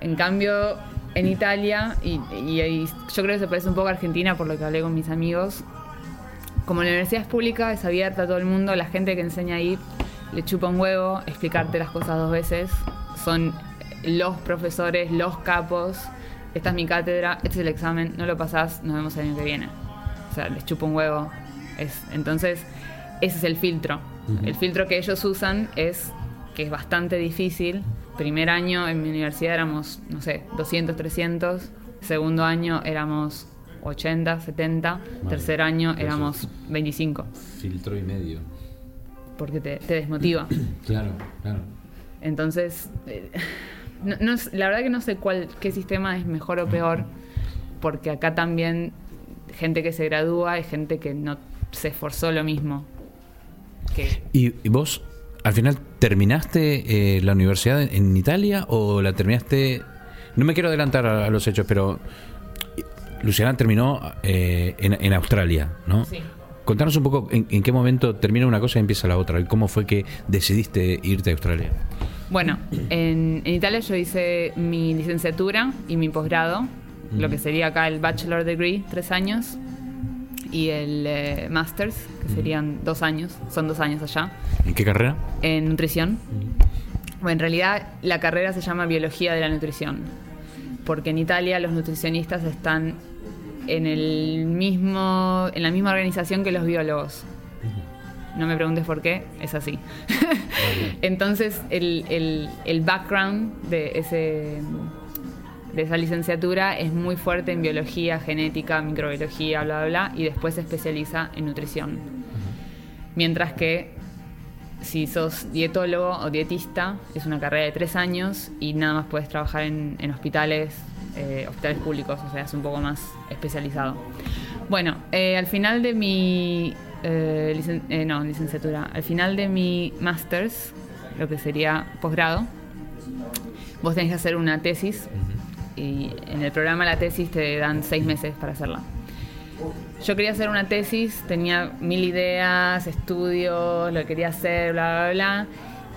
En cambio, en Italia, y, y- y yo creo que se parece un poco a Argentina por lo que hablé con mis amigos, como la universidad es pública, es abierta a todo el mundo, la gente que enseña ahí le chupa un huevo explicarte las cosas dos veces. Son los profesores, los capos. Esta es mi cátedra, este es el examen, no lo pasás, nos vemos el año que viene. O sea, les chupa un huevo. Es, entonces, ese es el filtro. El filtro que ellos usan es que es bastante difícil. Primer año en mi universidad éramos, no sé, 200, 300. Segundo año éramos 80, 70. Tercer año éramos 25. Filtro y medio. Porque te, te desmotiva. Claro, claro. Entonces, eh, no, la verdad que no sé cuál, qué sistema es mejor o peor, porque acá también gente que se gradúa y gente que no se esforzó lo mismo. Que, ¿Y, y vos, al final, terminaste eh, la universidad en, en Italia o la terminaste... No me quiero adelantar a, a los hechos, pero eh, Luciana terminó eh, en, en Australia, ¿no? Sí. Contanos un poco en, en qué momento termina una cosa y empieza la otra, y cómo fue que decidiste irte a Australia. Bueno, en, en Italia yo hice mi licenciatura y mi posgrado, lo que sería acá el bachelor degree, tres años, y el eh, master's, que serían dos años, son dos años allá. ¿En qué carrera? en nutrición. Bueno, en realidad la carrera se llama Biología de la Nutrición, porque en Italia los nutricionistas están en el mismo en la misma organización que los biólogos. No me preguntes por qué, es así. Entonces, el, el- el background de ese de esa licenciatura es muy fuerte en biología, genética, microbiología, bla, bla, bla, y después se especializa en nutrición. Mientras que si sos dietólogo o dietista, es una carrera de tres años y nada más puedes trabajar en, en hospitales, eh, hospitales públicos, o sea, es un poco más especializado. Bueno, eh, al final de mi, eh, licen- eh, no, licenciatura, al final de mi master's, lo que sería posgrado, vos tenés que hacer una tesis y en el programa la tesis te dan seis meses para hacerla. Yo quería hacer una tesis, tenía mil ideas, estudios, lo que quería hacer, bla, bla, bla.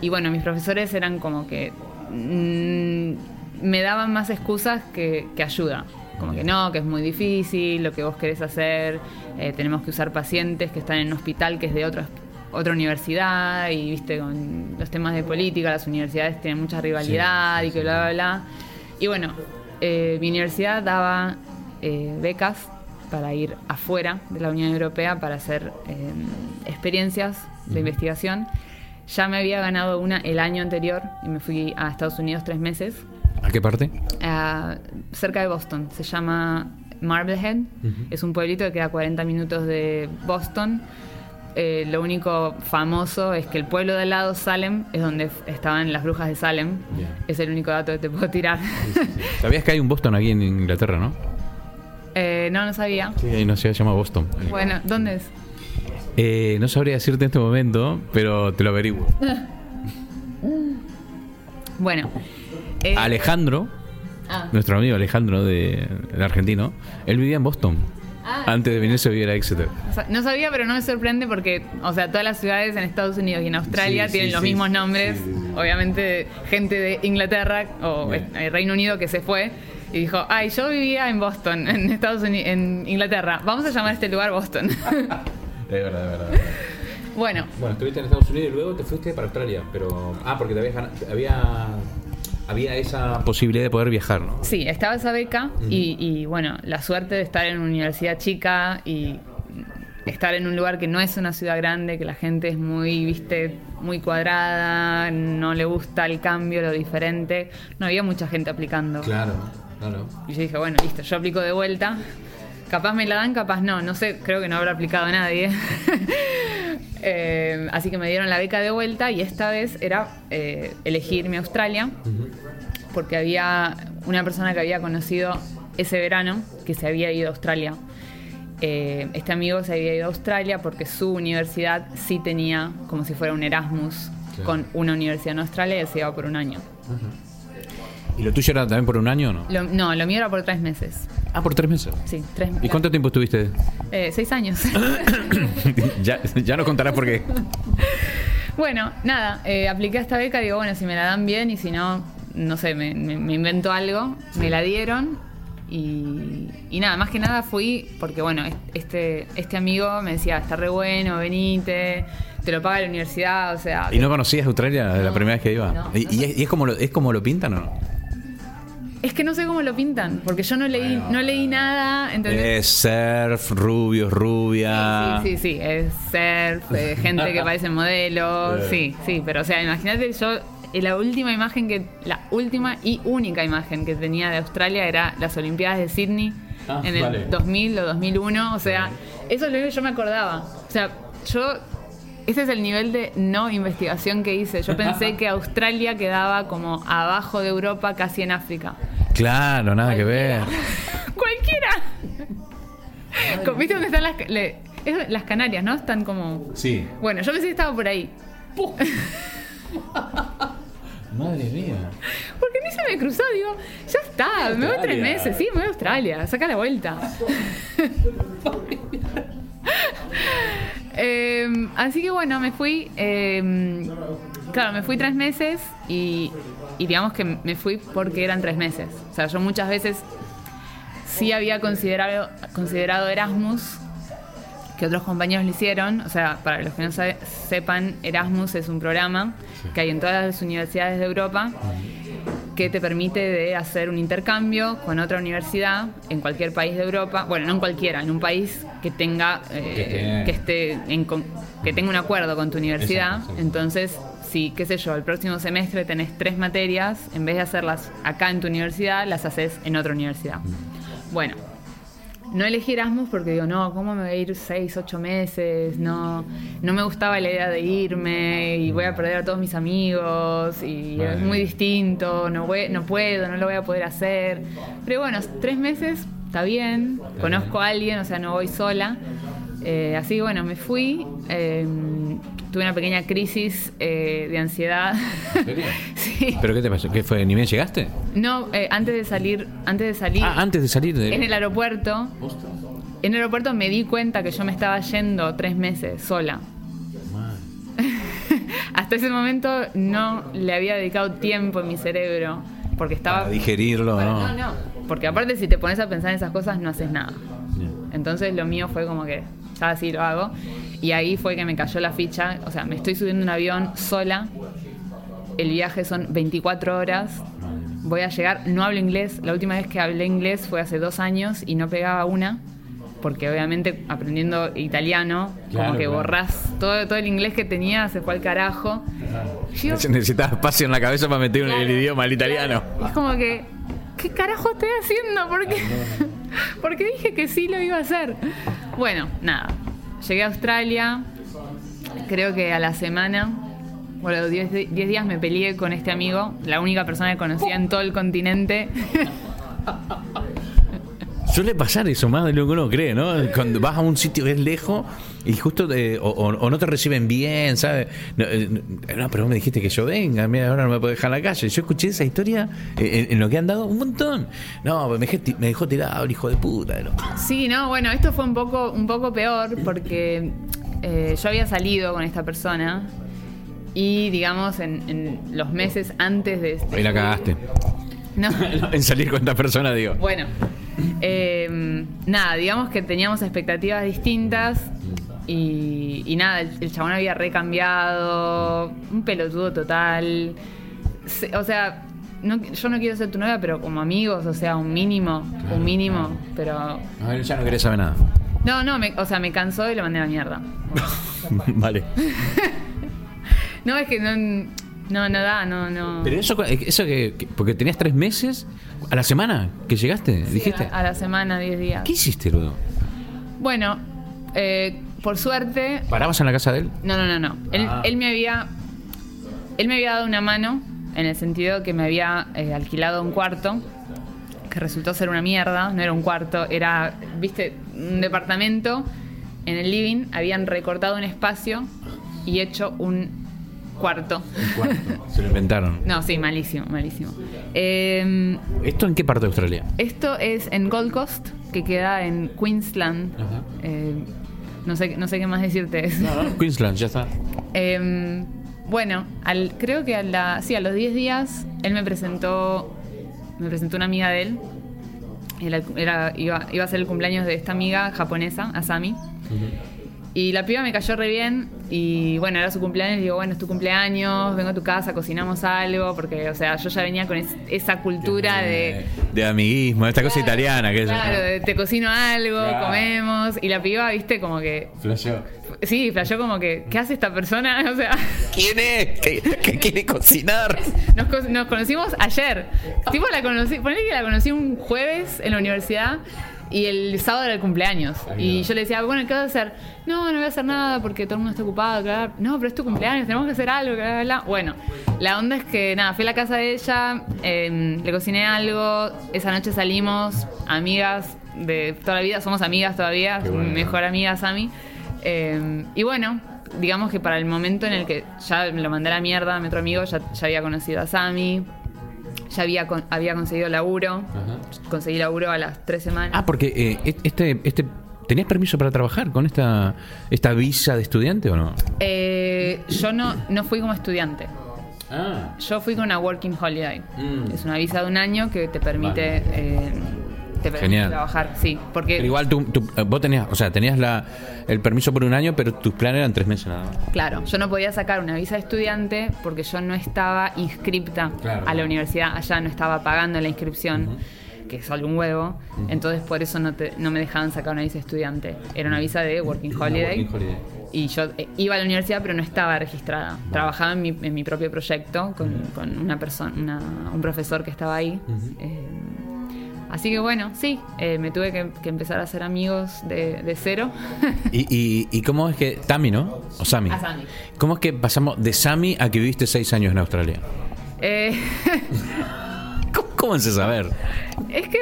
Y bueno, mis profesores eran como que mm, me daban más excusas que, que ayuda. Como que no, que es muy difícil, lo que vos querés hacer, eh, tenemos que usar pacientes que están en un hospital que es de otra, otra universidad y viste, con los temas de política, las universidades tienen mucha rivalidad sí, y que sí. bla, bla, bla. Y bueno, eh, mi universidad daba eh, becas para ir afuera de la Unión Europea para hacer eh, experiencias de investigación. Ya me había ganado una el año anterior y me fui a Estados Unidos tres meses, ¿A qué parte? ah, cerca de Boston. Se llama Marblehead. Es un pueblito que queda a 40 minutos de Boston. Eh, lo único famoso es que el pueblo de al lado, Salem, es donde estaban las brujas de Salem. Es el único dato que te puedo tirar. ¿Sabías que hay un Boston aquí en Inglaterra, no? Eh, no, no sabía. Sí, hay una ciudad que se llama Boston. Bueno, ¿dónde es? Eh, no sabría decirte en este momento, pero te lo averiguo. Bueno. Eh, Alejandro, ah, nuestro amigo Alejandro de, del argentino, él vivía en Boston. Ah. Antes de venirse a vivir a Exeter. no sa- no sabía, pero no me sorprende porque, o sea, todas las ciudades en Estados Unidos y en Australia Sí, tienen sí, los sí. mismos nombres. Sí, sí, sí. Obviamente, gente de Inglaterra o Bien. eh, Reino Unido que se fue y dijo, ay, yo vivía en Boston, en Estados Unidos, en Inglaterra. Vamos a llamar a este lugar Boston. De verdad, de verdad. de verdad. bueno, Bueno, estuviste en Estados Unidos y luego te fuiste para Australia, pero... Ah, porque te habías ganado- había... Había esa... Posibilidad de poder viajar, ¿no? Sí, estaba esa beca y, y, bueno, la suerte de estar en una universidad chica y estar en un lugar que no es una ciudad grande, que la gente es muy, viste, muy cuadrada, no le gusta el cambio, lo diferente. No había mucha gente aplicando. Claro, claro. Y yo dije, bueno, listo, yo aplico de vuelta. Capaz me la dan, capaz no. No sé, creo que no habrá aplicado nadie. Eh, así que me dieron la beca de vuelta y esta vez era eh, elegir mi Australia porque había una persona que había conocido ese verano que se había ido a Australia. Eh, este amigo se había ido a Australia porque su universidad sí tenía como si fuera un Erasmus Claro. con una universidad en Australia y se iba por un año. ¿Y lo tuyo era también por un año o no? Lo- no, lo mío era por tres meses. Ah, por tres meses. Sí, tres ¿Y cuánto tiempo estuviste? Eh, seis años. ya, ya no contarás por qué. bueno, nada, eh, apliqué a esta beca, digo, bueno, si me la dan bien y si no, no sé, me, me- me invento algo. Me la dieron y, y nada, más que nada fui porque, bueno, es- este, este amigo me decía, está re bueno, venite, te lo paga la universidad, o sea... ¿Y no conocías Australia la No, primera vez que iba? no, ¿Y, no y sé. es, y es como lo, es como lo pintan o no? Es que no sé cómo lo pintan, porque yo no leí, Bueno. no leí nada, ¿entendés? Es surf, rubios, rubia. Sí, sí, sí, es surf, eh, gente que parece modelos, sí, sí, pero o sea, imagínate yo, eh, la última imagen que, la última y única imagen que tenía de Australia era las Olimpiadas de Sydney, Ah, en el vale. 2000 o 2001. O sea, eso es lo que yo me acordaba. O sea, yo. Ese es el nivel de no investigación que hice. Yo pensé que Australia quedaba como abajo de Europa, casi en África. Claro, nada que ver. ¡Cualquiera! ¿Viste dónde están las, le- es- las Canarias, no? Están como. Sí. Bueno, yo pensé que estaba por ahí. Madre mía. Porque ni se me cruzó, digo, ya está, me voy tres Australia. meses, sí, me voy a Australia, saca la vuelta. Eh, así que bueno, me fui, eh, claro, me fui tres meses y, y digamos que me fui porque eran tres meses. O sea, yo muchas veces sí había considerado, considerado Erasmus, que otros compañeros lo hicieron. O sea, para los que no sabe- sepan, Erasmus es un programa que hay en todas las universidades de Europa que te permite de hacer un intercambio con otra universidad en cualquier país de Europa, bueno, no en cualquiera, en un país que tenga eh, Que que esté en que tenga un acuerdo con tu universidad. Entonces, si, qué sé yo, el próximo semestre tenés tres materias, en vez de hacerlas acá en tu universidad, las haces en otra universidad. Bueno, no elegí Erasmus porque digo, no, ¿cómo me voy a ir seis, ocho meses? No, no me gustaba la idea de irme y voy a perder a todos mis amigos y es muy distinto, no, voy- no puedo, no lo voy a poder hacer. Pero bueno, tres meses está bien, conozco a alguien, o sea, no voy sola. Eh, así que bueno, me fui. eh, tuve una pequeña crisis eh, de ansiedad. serio? sí. ¿Pero qué te pasó? ¿Qué fue? ¿Ni bien llegaste? No, eh, antes de salir, antes de salir Ah, antes de salir de. en el aeropuerto, en el aeropuerto me di cuenta que yo me estaba yendo tres meses sola. Hasta ese momento no le había dedicado tiempo en mi cerebro porque estaba Para digerirlo, Para- ¿no? no, no, porque aparte si te pones a pensar en esas cosas no haces nada. Entonces lo mío fue como que ya así lo hago y ahí fue que me cayó la ficha, o sea, me estoy subiendo un avión sola. El viaje son 24 horas. Voy a llegar, no hablo inglés. La última vez que hablé inglés fue hace dos años y no pegaba una. Porque obviamente aprendiendo italiano, Claro, como que claro. borrás todo, todo el inglés que tenía, se fue al carajo. Yo- Necesitas espacio en la cabeza para meter el idioma al italiano. es como que, ¿qué carajo estoy haciendo? ¿Por qué? Porque dije que sí lo iba a hacer. Bueno, nada. Llegué a Australia. Creo que a la semana, bueno, a los 10 di- 10 días me peleé con este amigo, la única persona que conocía en todo el continente. Suele pasar eso más de lo que uno cree, ¿no? Cuando vas a un sitio que es lejos y justo o, o- o no te reciben bien, ¿sabes? No, eh, no, pero vos me dijiste que yo venga, mira, ahora no me puedo dejar en la calle. Yo escuché esa historia eh, en, en lo que han dado un montón. No, me, dejé ti- me dejó tirado el hijo de puta. ¿no? Sí, no, bueno, esto fue un poco, un poco peor porque eh, yo había salido con esta persona y, digamos, en, en los meses antes de... Ahí la cagaste. No. en salir con esta persona, digo. Bueno, eh, nada, digamos que teníamos expectativas distintas y, y nada, el, el chabón había recambiado, un pelotudo total. Se- o sea, no- yo no quiero ser tu novia, pero como amigos, o sea, un mínimo, un mínimo, pero... A ver, ya no querés saber nada. No, no, me- o sea, me cansó y lo mandé a la mierda. vale. No, es que no, no, no da, no, no. Pero eso, eso que, que- Porque tenías tres meses a la semana que llegaste, Sí, dijiste. A, a la semana, 10 días. ¿Qué hiciste, luego? Bueno, eh, por suerte, ¿Parabas en la casa de él? No, no, no, no. Él, Ah. él me había. Él me había dado una mano en el sentido que me había eh, alquilado un cuarto que resultó ser una mierda. No era un cuarto, era, viste, un departamento. En el living habían recortado un espacio y hecho un cuarto. Se lo inventaron. No, sí, malísimo, malísimo. Eh, ¿Esto en qué parte de Australia? esto es en Gold Coast, que queda en Queensland. Ajá. Eh, no, sé, no sé qué más decirte. Queensland, ya está. Eh, bueno, al, creo que a, la, sí, a los 10 días él me presentó me presentó una amiga de él. Era, iba, iba a ser el cumpleaños de esta amiga japonesa, Asami. Y la piba me cayó re bien y bueno, era su cumpleaños y digo, bueno, es tu cumpleaños, vengo a tu casa, cocinamos algo, porque, o sea, yo ya venía con es- esa cultura de... De amiguismo, esta cosa italiana que es. Claro, de te cocino algo, Claro. comemos. Y la piba, viste, como que... Sí, flasheó como que, ¿qué hace esta persona? O sea... ¿Quién es? ¿Qué, qué quiere cocinar? Nos, co- nos conocimos ayer. Tipo, la conocí, ponele que la conocí un jueves en la universidad Y el sábado era el cumpleaños. Y yo le decía, bueno, ¿qué vas a hacer? No, no voy a hacer nada porque todo el mundo está ocupado. Claro. No, pero es tu cumpleaños, tenemos que hacer algo. Bla. Bueno, la onda es que, nada, fui a la casa de ella, eh, le cociné algo. Esa noche salimos, amigas de toda la vida, somos amigas todavía, bueno. mejor amiga Sami. Eh, y bueno, digamos que para el momento en el que ya me lo mandé a la mierda, mi otro amigo ya, ya había conocido a Sami, ya había, con- había conseguido laburo. Ajá. Conseguí laburo a las tres semanas. Ah, porque eh, este, este, ¿tenías permiso para trabajar con esta, esta visa de estudiante o no? Eh, yo no, no fui como estudiante. Ah, Yo fui con una Working Holiday. Mm. Es una visa de un año que te permite, eh, te permite Genial. trabajar. Sí, porque Pero igual tú, tú- eh, vos tenías, o sea, tenías la, el permiso por un año, pero tus planes eran tres meses nada más. Claro, yo no podía sacar una visa de estudiante porque yo no estaba inscripta Claro. a la universidad allá, no estaba pagando la inscripción, que es un huevo. Entonces por eso no, te- no me dejaban sacar una visa de estudiante. Era una visa de Working Holiday. working holiday. Y yo eh, iba a la universidad pero no estaba registrada. Trabajaba en mi, en mi propio proyecto con, con una persona, un profesor que estaba ahí. Eh, así que bueno, sí, eh, me tuve que, que empezar a hacer amigos de, de cero. ¿Y, y, y cómo es que, Tami, ¿no? O Sami. A Sami. ¿Cómo es que pasamos de Sami a que viviste seis años en Australia? Eh, ¿Cómo, cómo haces saber? es que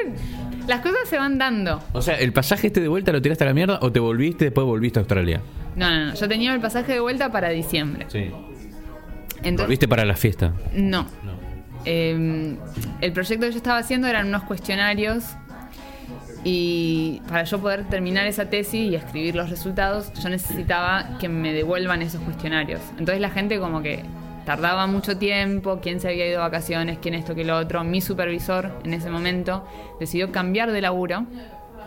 las cosas se van dando. O sea, ¿el pasaje este de vuelta lo tiraste a la mierda o te volviste y después volviste a Australia? No, no, no. Yo tenía el pasaje de vuelta para diciembre. Sí. Entonces, ¿Volviste para la fiesta? no. No. Eh, el proyecto que yo estaba haciendo eran unos cuestionarios y para yo poder terminar esa tesis y escribir los resultados, yo necesitaba que me devuelvan esos cuestionarios. Entonces la gente como que tardaba mucho tiempo, quién se había ido de vacaciones, quién esto, que lo otro. Mi supervisor en ese momento decidió cambiar de laburo,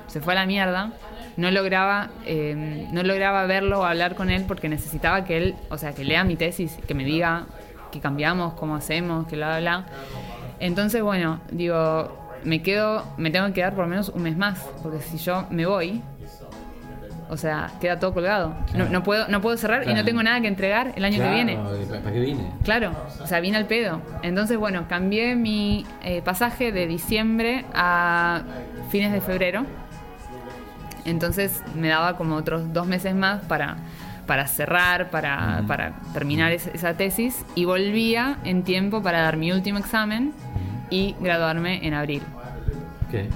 se fue a la mierda. No lograba, eh, no lograba verlo o hablar con él porque necesitaba que él, o sea, que lea mi tesis, que me diga qué cambiamos, cómo hacemos, que bla, bla, bla. Entonces, bueno, digo, me quedo, me tengo que quedar por lo menos un mes más, porque si yo me voy, o sea, queda todo colgado. No, Claro. no puedo, no puedo cerrar y no tengo nada que entregar el año que viene. ¿Para qué vine? Claro, o sea, vine al pedo. Entonces, bueno, cambié mi eh, pasaje de diciembre a fines de febrero. Entonces me daba como otros dos meses más para, para cerrar, para, para terminar es- esa tesis. Y volvía en tiempo para dar mi último examen y graduarme en abril. ¿Qué?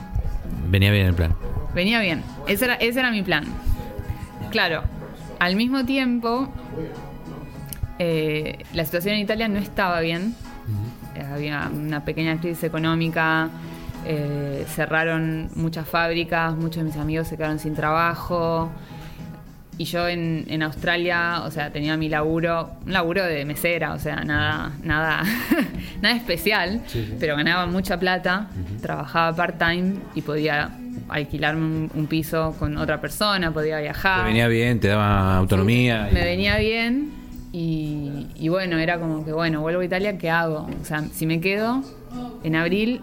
Venía bien el plan. Venía bien, ese era, ese era mi plan. Claro, al mismo tiempo, eh, la situación en Italia no estaba bien. Había una pequeña crisis económica, eh, cerraron muchas fábricas, muchos de mis amigos se quedaron sin trabajo. Y yo en, en Australia, o sea, tenía mi laburo, un laburo de mesera, o sea, nada, nada, nada especial, Sí, sí. pero ganaba mucha plata, trabajaba part-time y podía alquilarme un, un piso con otra persona, podía viajar. Te venía bien, te daba autonomía. y- Me venía bien y, y bueno, era como que, bueno, vuelvo a Italia, ¿qué hago? O sea, si me quedo en abril,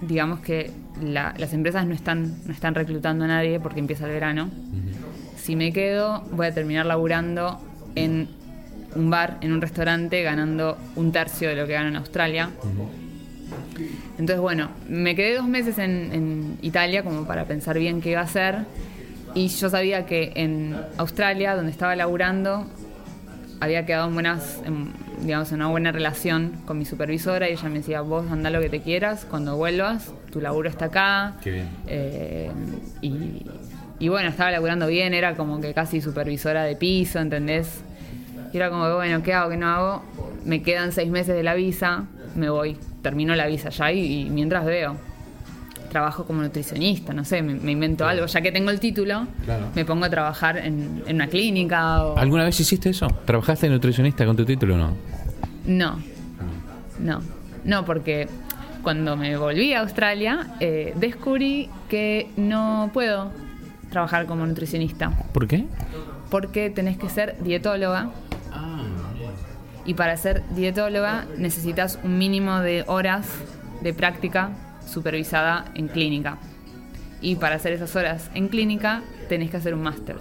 digamos que la- las empresas no están, no están reclutando a nadie porque empieza el verano. Si me quedo, voy a terminar laburando en un bar, en un restaurante, ganando un tercio de lo que gano en Australia. Entonces, bueno, me quedé dos meses en, en Italia como para pensar bien qué iba a hacer. Y yo sabía que en Australia, donde estaba laburando, había quedado en buenas, en, digamos, en una buena relación con mi supervisora y ella me decía, vos anda lo que te quieras, cuando vuelvas, tu laburo está acá. Qué bien. Eh, y, y bueno, estaba laburando bien, era como que casi supervisora de piso, ¿entendés? Y era como que, bueno, ¿qué hago? ¿Qué no hago? Me quedan seis meses de la visa, me voy, termino la visa ya y, y mientras veo. Trabajo como nutricionista, no sé, me, me invento algo. Ya que tengo el título, Claro. me pongo a trabajar en, en una clínica o... ¿Alguna vez hiciste eso? ¿Trabajaste de nutricionista con tu título o no? No, no, no, porque cuando me volví a Australia eh, descubrí que no puedo trabajar como nutricionista, ¿Por qué? porque tenés que ser dietóloga Ah, y para ser dietóloga necesitas un mínimo de horas de práctica supervisada en clínica. Y para hacer esas horas en clínica tenés que hacer un máster.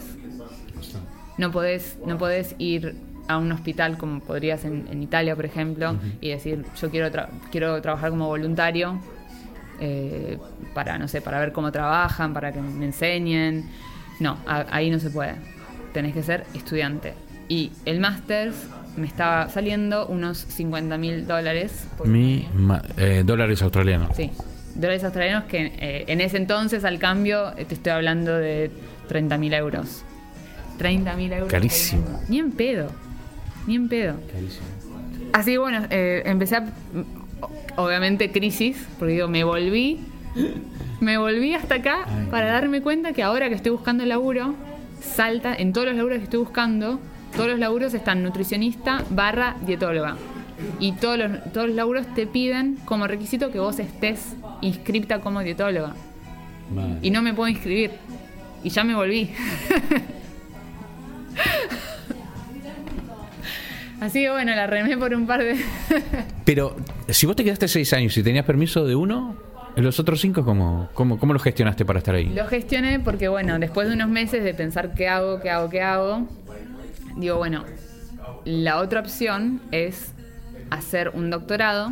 No podés, no podés ir a un hospital como podrías en, en Italia, por ejemplo, y decir, yo quiero, tra- quiero trabajar como voluntario eh, para, no sé, para ver cómo trabajan, para que me enseñen. No, a- ahí no se puede. Tenés que ser estudiante. Y el máster me estaba saliendo unos 50 mil dólares. por- Mi eh, dólares australianos. Sí, dólares australianos que eh, en ese entonces, al cambio, eh, te estoy hablando de 30 mil euros. 30 mil euros. Carísimo. Ni en pedo. Ni en pedo. Carísimo. Así bueno, eh, empecé a. Obviamente, crisis, porque digo, me volví. Me volví hasta acá Ay. para darme cuenta que ahora que estoy buscando laburo, salta en todos los laburos que estoy buscando, todos los laburos están nutricionista barra dietóloga. Y todos los, todos los laburos te piden como requisito que vos estés inscripta como dietóloga. Madre. Y no me puedo inscribir. Y ya me volví. Así que bueno, la remé por un par de. Pero si vos te quedaste seis años y tenías permiso de uno, los otros cinco, ¿cómo, cómo, cómo lo gestionaste para estar ahí? Lo gestioné porque, bueno, después de unos meses de pensar qué hago, qué hago, qué hago, digo, bueno, la otra opción es hacer un doctorado,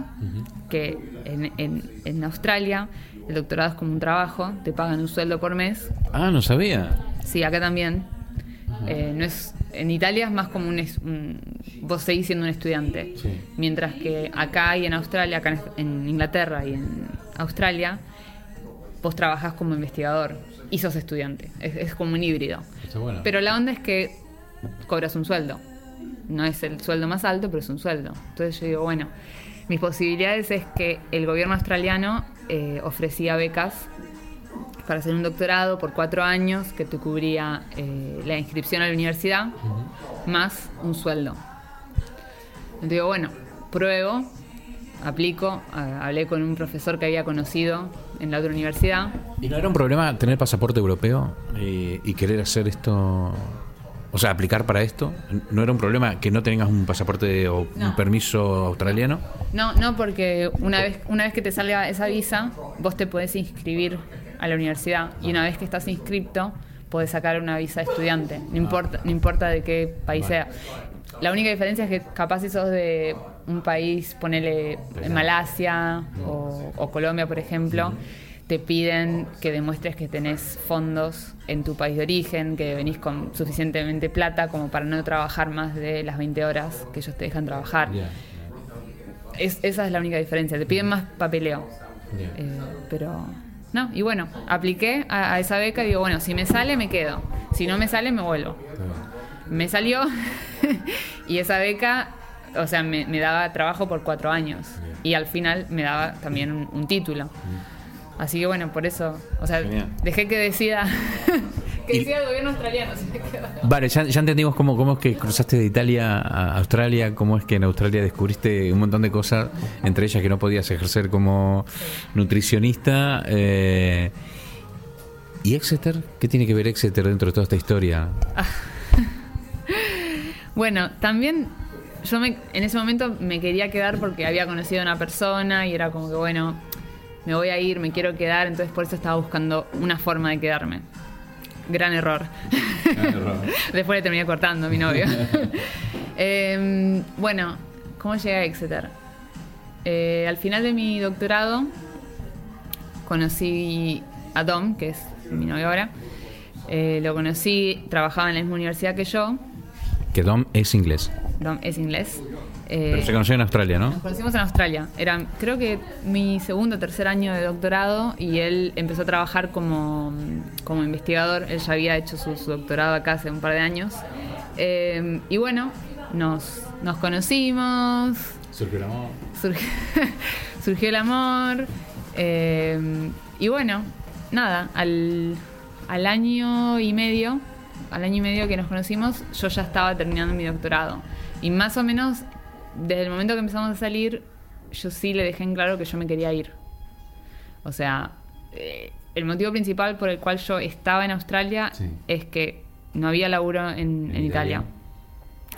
que en, en- en Australia el doctorado es como un trabajo, te pagan un sueldo por mes. Ah, no sabía. Sí, acá también. Eh, no es, en Italia es más como un, Vos seguís siendo un estudiante. Sí. Mientras que acá y en Australia, acá en, en Inglaterra y en Australia, vos trabajás como investigador y sos estudiante. Es, es como un híbrido. Está bueno. Pero la onda es que cobras un sueldo. No es el sueldo más alto, pero es un sueldo. Entonces yo digo, bueno, mis posibilidades es que el gobierno australiano eh, ofrecía becas para hacer un doctorado por cuatro años que te cubría eh, la inscripción a la universidad más un sueldo. Entonces digo, bueno, pruebo, aplico, a- hablé con un profesor que había conocido en la otra universidad. ¿Y no era un problema tener pasaporte europeo eh, y querer hacer esto? O sea, aplicar para esto. ¿No era un problema que no tengas un pasaporte o un No. permiso australiano? No, no, porque una vez, una vez que te salga esa visa, vos te podés inscribir a la universidad y una vez que estás inscripto, podés sacar una visa de estudiante, no importa, no importa de qué país sea. La única diferencia es que capaz si sos de un país, ponele en Malasia o, o Colombia, por ejemplo, te piden que demuestres que tenés fondos en tu país de origen, que venís con suficientemente plata como para no trabajar más de las 20 horas que ellos te dejan trabajar. Es- esa es la única diferencia. Te piden más papeleo. Eh, pero no, y bueno, apliqué a, a esa beca y digo, bueno, si me sale, me quedo. Si no me sale, me vuelvo. Me salió y esa beca, o sea, me, me daba trabajo por cuatro años. Y al final me daba también un, un título. Así que bueno, por eso, o sea, Genial. dejé que decida, que decida el gobierno australiano. si me quedo. Vale, ya, ya entendimos cómo, cómo es que cruzaste de Italia a Australia, cómo es que en Australia descubriste un montón de cosas, entre ellas que no podías ejercer como nutricionista. eh, ¿Y Exeter? ¿Qué tiene que ver Exeter dentro de toda esta historia? Bueno, también yo me, en ese momento me quería quedar porque había conocido a una persona y era como que, bueno, me voy a ir, me quiero quedar, entonces por eso estaba buscando una forma de quedarme. Gran error. Gran error. Después le terminé cortando a mi novio. Em, bueno, ¿cómo llegué a Exeter? Eh, al final de mi doctorado conocí a Dom, que es mi novio ahora. Eh, lo conocí, trabajaba en la misma universidad que yo. Que Dom es inglés. Dom es inglés. Eh, Pero se conoció en Australia, ¿no? nos conocimos en Australia. Era, creo que mi segundo o tercer año de doctorado y él empezó a trabajar como, como investigador. Él ya había hecho su, su doctorado acá hace un par de años. Eh, y bueno, nos, nos conocimos, Surgió el amor. surgió, surgió el amor. eh, y bueno, nada, al, al año y medio, al año y medio que nos conocimos, yo ya estaba terminando mi doctorado. Y más o menos, desde el momento que empezamos a salir, yo sí le dejé en claro que yo me quería ir. O sea, eh, el motivo principal por el cual yo estaba en Australia Sí. es que no había laburo en, En en Italia. Italia.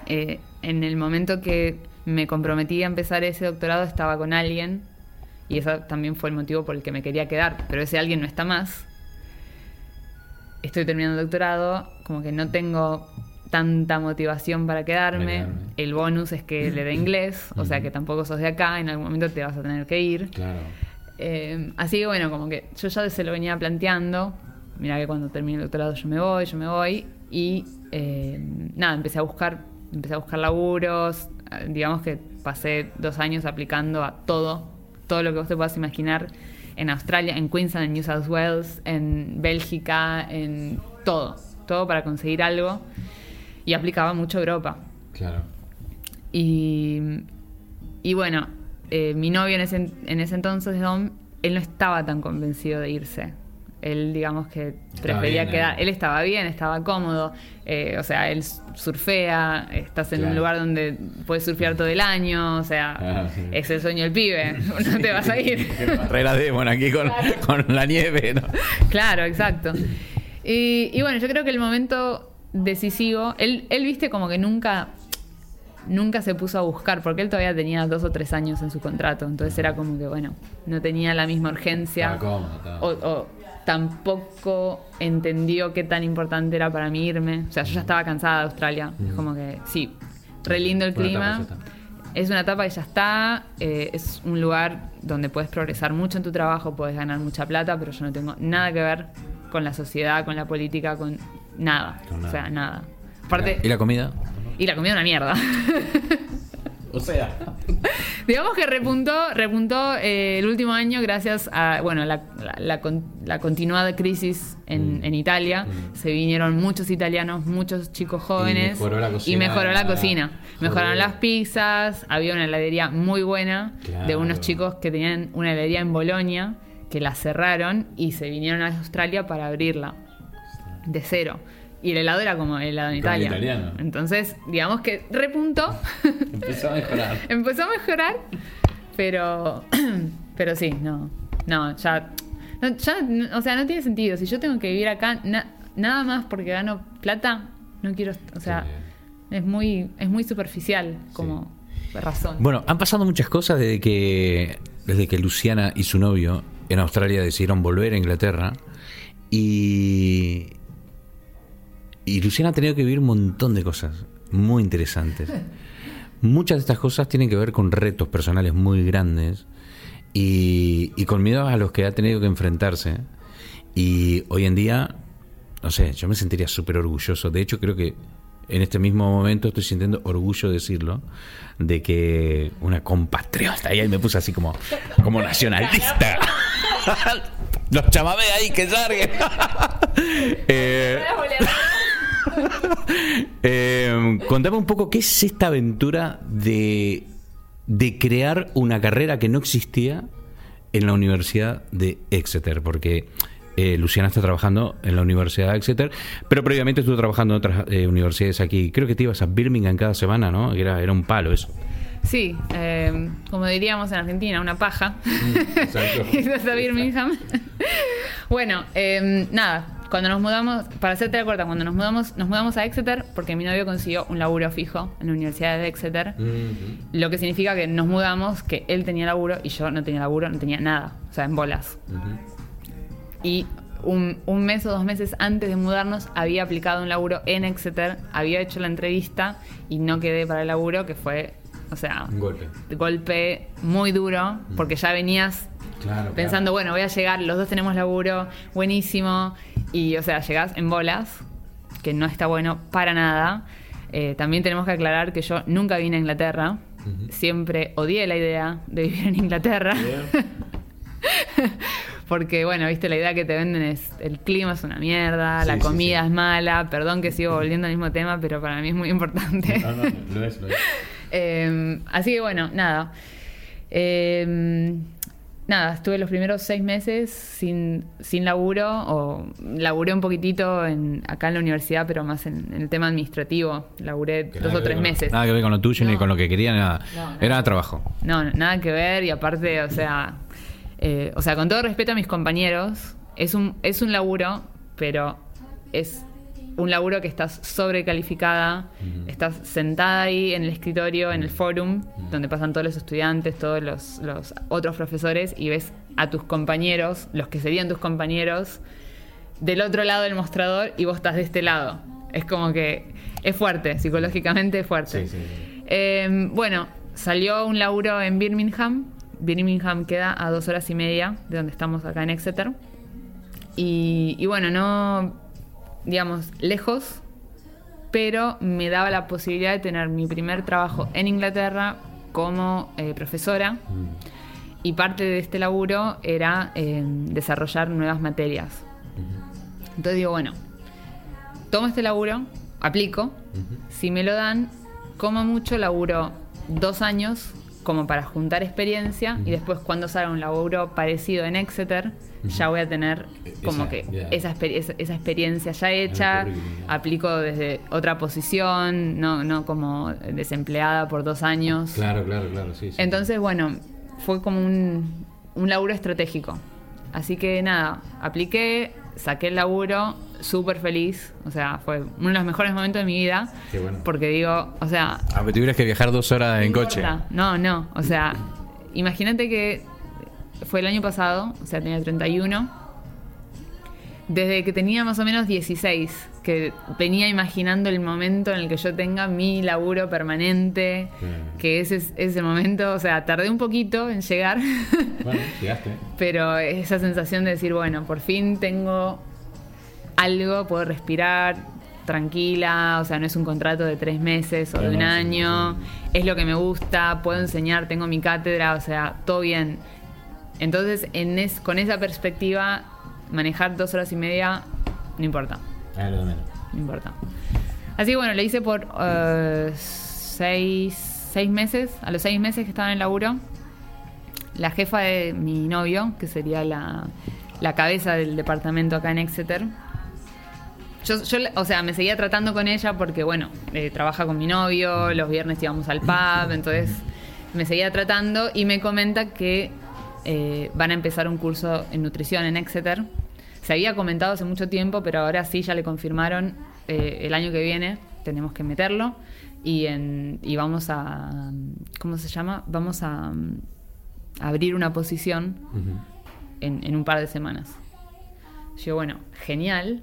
Eh, en el momento que me comprometí a empezar ese doctorado estaba con alguien y ese también fue el motivo por el que me quería quedar, pero ese alguien no está más. Estoy terminando el doctorado, como que no tengo tanta motivación para quedarme. Para quedarme. El bonus es que le dé inglés, o sea que tampoco sos de acá, en algún momento te vas a tener que ir. Claro. Eh, así que bueno, como que yo ya se lo venía planteando. Mira que cuando termine el doctorado yo me voy, yo me voy. Y eh, nada, empecé a buscar, empecé a buscar laburos. Eh, Digamos que pasé dos años aplicando a todo, todo lo que vos te puedas imaginar en Australia, en Queensland, en New South Wales, en Bélgica, en todo, todo para conseguir algo. Y aplicaba mucho a Europa. Claro. Y, y bueno, eh, mi novio en ese, en ese entonces, Dom, él no estaba tan convencido de irse. Él, digamos que prefería bien, quedar. eh. Él estaba bien, estaba cómodo. eh, o sea, él surfea, estás en un lugar donde puedes surfear todo el año. O sea, Ah, sí. es el sueño del pibe. No te vas a ir. Carrera de bueno, aquí con, con la nieve. ¿no? Claro, exacto. Y, y bueno, yo creo que el momento decisivo, él, él viste como que nunca, nunca se puso a buscar, porque él todavía tenía dos o tres años en su contrato, entonces era como que, bueno, no tenía la misma urgencia. Cómodo. O, o tampoco entendió qué tan importante era para mí irme. O sea, yo ya estaba cansada de Australia. Es como que, sí, re lindo el clima. Es una etapa que ya está, eh, es un lugar donde puedes progresar mucho en tu trabajo, puedes ganar mucha plata, pero yo no tengo nada que ver con la sociedad, con la política, con nada. O sea, nada. Aparte, ¿Y la comida? y la comida una mierda. O sea, Digamos que repuntó, repuntó eh, el último año gracias a bueno la, la- la con- la continuada crisis en, Mm. en Italia. Mm. Se vinieron muchos italianos, muchos chicos jóvenes. mejoró la cocina. y mejoró la cocina. Mejoraron las pizzas, había una heladería muy buena de unos chicos que tenían una heladería en Bolonia, que la cerraron y se vinieron a Australia para abrirla de cero. Y el helado era como el helado en Italia. italiano. Entonces, digamos que repuntó. empezó a mejorar. Empezó a mejorar, pero. Pero sí, no. No, ya. no, ya, no, o sea, no tiene sentido. Si yo tengo que vivir acá, na- nada más porque gano plata, no quiero. O sea, es muy, es muy superficial como razón. Bueno, han pasado muchas cosas desde que, desde que Luciana y su novio en Australia decidieron volver a Inglaterra. Y, y Luciana ha tenido que vivir un montón de cosas muy interesantes. Muchas de estas cosas tienen que ver con retos personales muy grandes y, y con miedos a los que ha tenido que enfrentarse. Y hoy en día, no sé, yo me sentiría súper orgulloso. De hecho, creo que en este mismo momento estoy sintiendo orgullo de decirlo, de que una compatriota, y ahí me puse así como, como nacionalista. Los chamamé ahí que salgan. Eh, eh, contame un poco qué es esta aventura de, de crear una carrera que no existía en la Universidad de Exeter, porque eh, Luciana está trabajando en la Universidad de Exeter, pero previamente estuvo trabajando en otras eh, universidades aquí. Creo que te ibas a Birmingham cada semana, ¿no? Era, era un palo eso. Sí, eh, como diríamos en Argentina, una paja. exacto. Irnos a Birmingham. bueno, eh, nada, cuando nos mudamos, para hacerte la corta, cuando nos mudamos, nos mudamos a Exeter porque mi novio consiguió un laburo fijo en la Universidad de Exeter. Lo que significa que nos mudamos, que él tenía laburo y yo no tenía laburo, no tenía nada, o sea, en bolas. Y un, un mes o dos meses antes de mudarnos había aplicado un laburo en Exeter, había hecho la entrevista y no quedé para el laburo, que fue, o sea, Un golpe. golpe muy duro, porque ya venías Claro. pensando, bueno, voy a llegar, los dos tenemos laburo, buenísimo, y o sea, llegás en bolas, que no está bueno para nada. Eh, también tenemos que aclarar que yo nunca vine a Inglaterra, siempre odié la idea de vivir en Inglaterra. Porque, bueno, viste, la idea que te venden es el clima es una mierda, Sí, la comida sí. es mala, perdón que sigo volviendo al mismo tema, pero para mí es muy importante. No, no, lo es, lo es. Eh, así que bueno, nada. Eh, nada, estuve los primeros seis meses sin, sin laburo, o laburé un poquitito en, acá en la universidad, pero más en, en el tema administrativo. Laburé Que dos o tres meses. Nada que ver con lo tuyo ni con lo que quería, nada. No. Era trabajo. No, no, nada que ver y aparte, o sea, eh, o sea, con todo respeto a mis compañeros, es un, es un laburo, pero es un laburo que estás sobrecalificada, Ujú. estás sentada ahí en el escritorio, en el forum, donde pasan todos los estudiantes, todos los, los otros profesores y ves a tus compañeros, los que serían tus compañeros, del otro lado del mostrador y vos estás de este lado. Es como que es fuerte, psicológicamente es fuerte. Sí, sí, sí. Eh, bueno, salió un laburo en Birmingham Birmingham queda a dos horas y media de donde estamos acá en Exeter. Y, y bueno, no, digamos, lejos, pero me daba la posibilidad de tener mi primer trabajo en Inglaterra como eh, profesora. Mm. Y parte de este laburo era eh, desarrollar nuevas materias. Entonces digo, bueno, tomo este laburo, aplico, si me lo dan, como mucho laburo dos años como para juntar experiencia y después cuando salga un laburo parecido en Exeter, ya voy a tener como Esa, que esa, esa- esa experiencia ya hecha, aplico desde otra posición, no, no como desempleada por dos años. Claro, claro, claro, sí. sí. Entonces, bueno, fue como un, un laburo estratégico. Así que nada, apliqué, saqué el laburo, súper feliz. O sea, fue uno de los mejores momentos de mi vida. Qué bueno. Porque digo, o sea, Aunque tuvieras que viajar dos horas en coche. No, no. O sea, imagínate que fue el año pasado, o sea, tenía 31. Desde que tenía más o menos 16, que venía imaginando el momento en el que yo tenga mi laburo permanente, Claro. que ese es, es el momento, o sea, tardé un poquito en llegar, Bueno, llegaste. pero esa sensación de decir, bueno, por fin tengo algo, puedo respirar tranquila, o sea, no es un contrato de tres meses o de un año, es lo que me gusta, puedo enseñar, tengo mi cátedra, o sea, todo bien. Entonces, en es, con esa perspectiva, manejar dos horas y media, no importa, Ah, menos. no importa. Así que bueno, lo hice por eh, seis, seis meses, a los seis meses que estaba en el laburo, la jefa de mi novio, que sería la, la cabeza del departamento acá en Exeter. Yo, yo, o sea, me seguía tratando con ella porque, bueno, eh, trabaja con mi novio, los viernes íbamos al pub, entonces me seguía tratando y me comenta que eh, van a empezar un curso en nutrición en Exeter. Se había comentado hace mucho tiempo, pero ahora sí ya le confirmaron eh, el año que viene tenemos que meterlo y, en, y vamos a, ¿cómo se llama? Vamos a, mm, abrir una posición en, en un par de semanas. Yo, bueno, genial,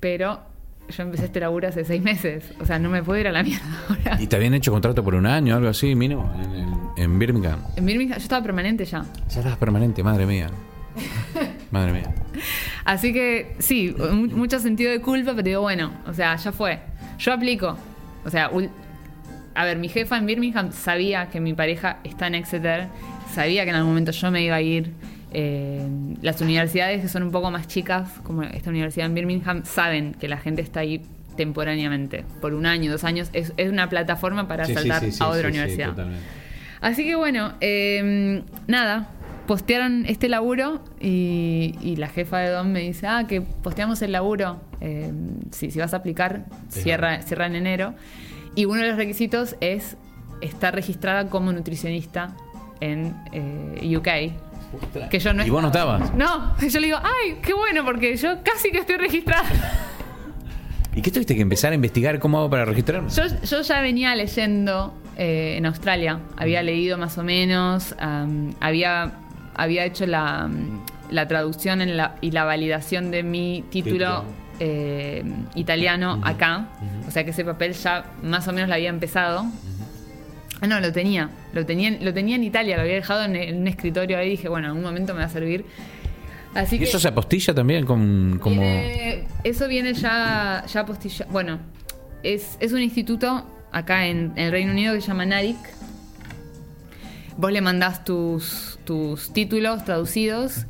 pero yo empecé este laburo hace seis meses. O sea, no me puedo ir a la mierda ahora. ¿Y te habían hecho contrato por un año, algo así, mínimo? En, en Birmingham. En Birmingham, yo estaba permanente ya. Ya estabas permanente, madre mía. Madre mía. Así que sí, mu- mucho sentido de culpa, pero digo, bueno, o sea, ya fue. Yo aplico. O sea, a ver, mi jefa en Birmingham sabía que mi pareja está en Exeter, sabía que en algún momento yo me iba a ir. Eh, las universidades que son un poco más chicas, como esta universidad en Birmingham, saben que la gente está ahí temporáneamente, por un año, dos años. Es, es una plataforma para Sí, saltar sí, sí, a otra universidad. Así que bueno, eh, nada, postearon este laburo y, y la jefa de Don me dice, ah, que posteamos el laburo, eh, si, si vas a aplicar, cierra, cierra en enero. Y uno de los requisitos es estar registrada como nutricionista en eh, UK. Que yo no ¿Y vos no estabas? No, yo le digo, ay, qué bueno, porque yo casi que estoy registrada. ¿Y qué tuviste que empezar a investigar cómo hago para registrarme? Yo, yo ya venía leyendo eh, en Australia, había leído más o menos, había, había hecho la, la traducción en la- y la validación de mi título eh, italiano acá, o sea que ese papel ya más o menos lo había empezado. No, lo tenía, lo tenía, lo tenía en Italia, lo había dejado en, en un escritorio ahí y dije, bueno, en algún momento me va a servir. Así ¿Y que eso se apostilla también con, como... Viene- eso viene ya, ya postilla. Bueno, es, es un instituto acá en, en el Reino Unido que se llama NADIC. Vos le mandás tus, tus títulos traducidos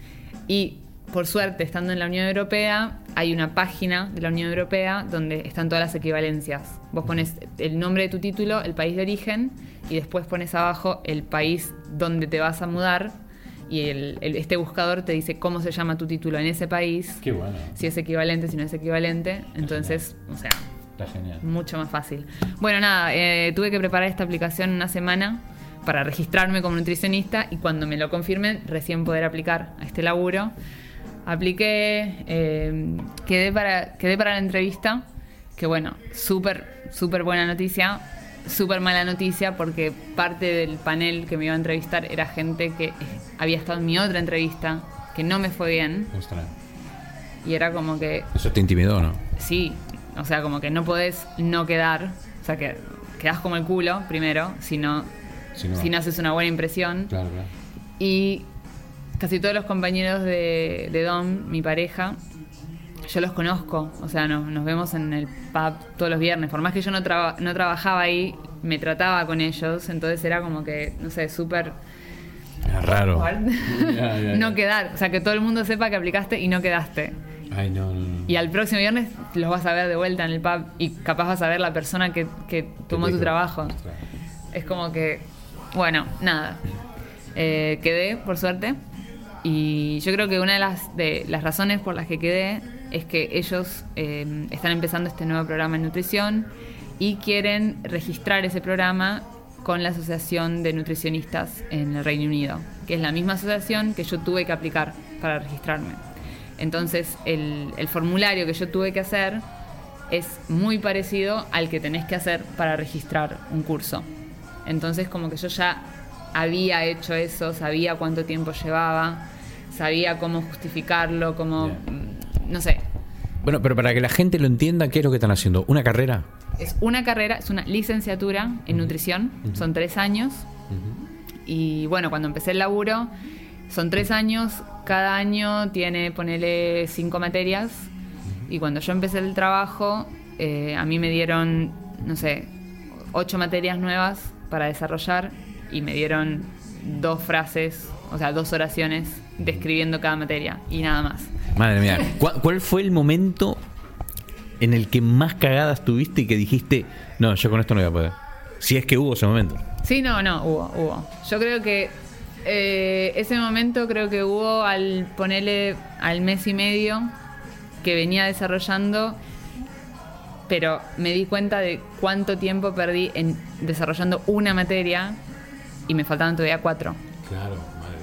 y, por suerte, estando en la Unión Europea, hay una página de la Unión Europea donde están todas las equivalencias. Vos pones el nombre de tu título, el país de origen y después pones abajo el país donde te vas a mudar y el- el- este buscador te dice cómo se llama tu título en ese país Qué bueno. si es equivalente, si no es equivalente. Entonces, o sea, Está genial. mucho más fácil. Bueno, nada, eh, tuve que preparar esta aplicación una semana para registrarme como nutricionista y cuando me lo confirmen, recién poder aplicar a este laburo. Apliqué, eh, quedé, para, quedé para la entrevista, que bueno, súper, súper buena noticia, súper mala noticia porque parte del panel que me iba a entrevistar era gente que había estado en mi otra entrevista, que no me fue bien, Ostras. y era como que Eso te intimidó, ¿no? Sí, o sea, como que no podés no quedar, o sea, que quedás como el culo primero, si no, Si no, si no haces una buena impresión. Claro, claro. Y casi todos los compañeros de, de Dom, mi pareja, yo los conozco. O sea, no- nos vemos en el pub todos los viernes. Por más que yo no, traba- no trabajaba ahí, me trataba con ellos. Entonces era como que, no sé, súper... Raro. No quedar. O sea, que todo el mundo sepa que aplicaste y no quedaste. Ay, no, no, no. Y al próximo viernes los vas a ver de vuelta en el pub y capaz vas a ver la persona que, que tomó tu trabajo. Es como que, bueno, nada. Eh, quedé, por suerte. Y yo creo que una de las, de las razones por las que quedé es que ellos eh, están empezando este nuevo programa en nutrición y quieren registrar ese programa con la Asociación de Nutricionistas en el Reino Unido, que es la misma asociación que yo tuve que aplicar para registrarme. Entonces, el, el formulario que yo tuve que hacer es muy parecido al que tenés que hacer para registrar un curso. Entonces, como que yo ya había hecho eso, sabía cuánto tiempo llevaba, sabía cómo justificarlo, cómo, mm, no sé, Bueno, pero para que la gente lo entienda, ¿qué es lo que están haciendo? ¿Una carrera? es una carrera, es una licenciatura en nutrición, son tres años. Y bueno, cuando empecé el laburo, son tres años, cada año tiene, ponele, cinco materias. Y cuando yo empecé el trabajo, eh, a mí me dieron, no sé, ocho materias nuevas para desarrollar y me dieron dos frases, o sea, dos oraciones describiendo cada materia y nada más. Madre mía. ¿Cuál, cuál fue el momento en el que más cagadas tuviste y que dijiste, no, yo con esto no voy a poder? Si es que hubo ese momento. Sí, no, no, hubo, hubo. Yo creo que eh, ese momento creo que hubo al ponerle al mes y medio que venía desarrollando, pero me di cuenta de cuánto tiempo perdí en desarrollando una materia y me faltaban todavía cuatro. Claro, madre.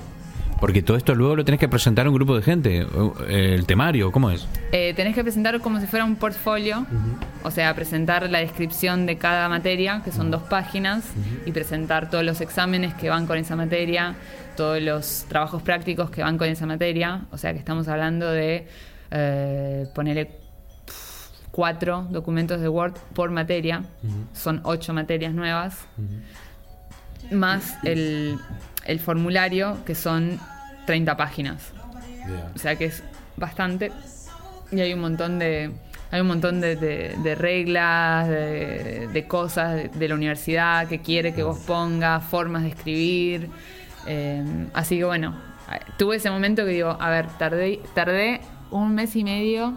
Porque todo esto luego lo tenés que presentar a un grupo de gente. Eh, El temario, ¿cómo es? Eh, tenés que presentar como si fuera un portfolio, o sea, presentar la descripción de cada materia, que son dos páginas, y presentar todos los exámenes que van con esa materia, todos los trabajos prácticos que van con esa materia, o sea, que estamos hablando de eh, ponerle cuatro documentos de Word por materia, son ocho materias nuevas, más el, el formulario, que son 30 páginas. O sea que es bastante. Y hay un montón de. Hay un montón de, de- de reglas, de, de cosas de, de la universidad que quiere que vos pongas, formas de escribir. Eh, así que bueno, tuve ese momento que digo, a ver, tardé, tardé un mes y medio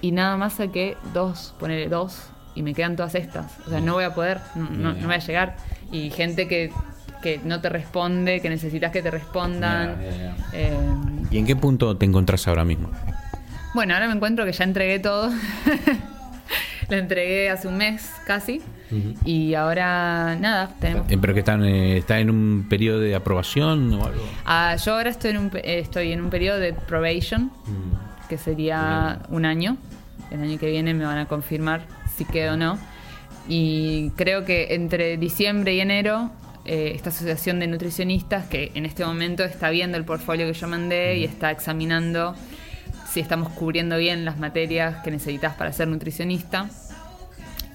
y nada más saqué dos, ponerle dos, y me quedan todas estas. O sea, no voy a poder, no, no- no voy a llegar. Y gente que, que no te responde, que necesitas que te respondan. Eh, ¿Y en qué punto te encontrás ahora mismo? bueno, ahora me encuentro que ya entregué todo. Lo entregué hace un mes casi. Y ahora, nada, tenemos. Eh, ¿Pero que están, eh, está en un periodo de aprobación o algo? Ah, yo ahora estoy en, un, eh, estoy en un periodo de probation, que sería un año. El año que viene me van a confirmar si quedo o no. Y creo que entre diciembre y enero, eh, esta asociación de nutricionistas, que en este momento está viendo el portfolio que yo mandé y está examinando si estamos cubriendo bien las materias que necesitas para ser nutricionista,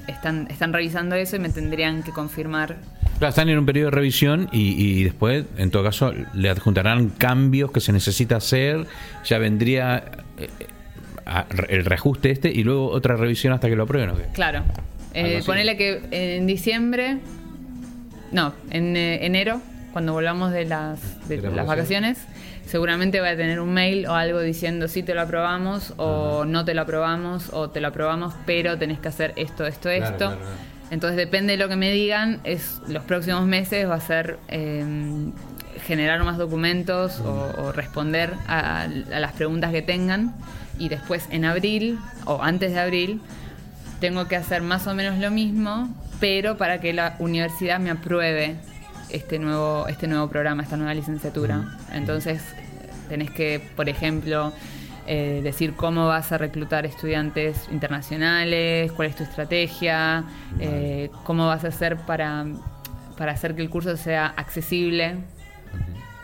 están, están revisando eso y me tendrían que confirmar Claro, están en un periodo de revisión y, y después, en todo caso, le adjuntarán cambios que se necesita hacer. Ya vendría eh, a- el reajuste este y luego otra revisión hasta que lo aprueben. ¿o qué? Claro. Eh, ponele que en diciembre, no, en eh, enero, cuando volvamos de las, de De las vacaciones, seguramente voy a tener un mail o algo diciendo si te lo aprobamos o no te lo aprobamos o te lo aprobamos, pero tenés que hacer esto, esto, Claro, esto. claro, claro. Entonces depende de lo que me digan, es los próximos meses va a ser eh, generar más documentos o, o responder a, a las preguntas que tengan. Y después en abril o antes de abril tengo que hacer más o menos lo mismo, pero para que la universidad me apruebe este nuevo, este nuevo programa, esta nueva licenciatura. Entonces, tenés que, por ejemplo, eh, decir cómo vas a reclutar estudiantes internacionales, cuál es tu estrategia, eh, cómo vas a hacer para, para hacer que el curso sea accesible.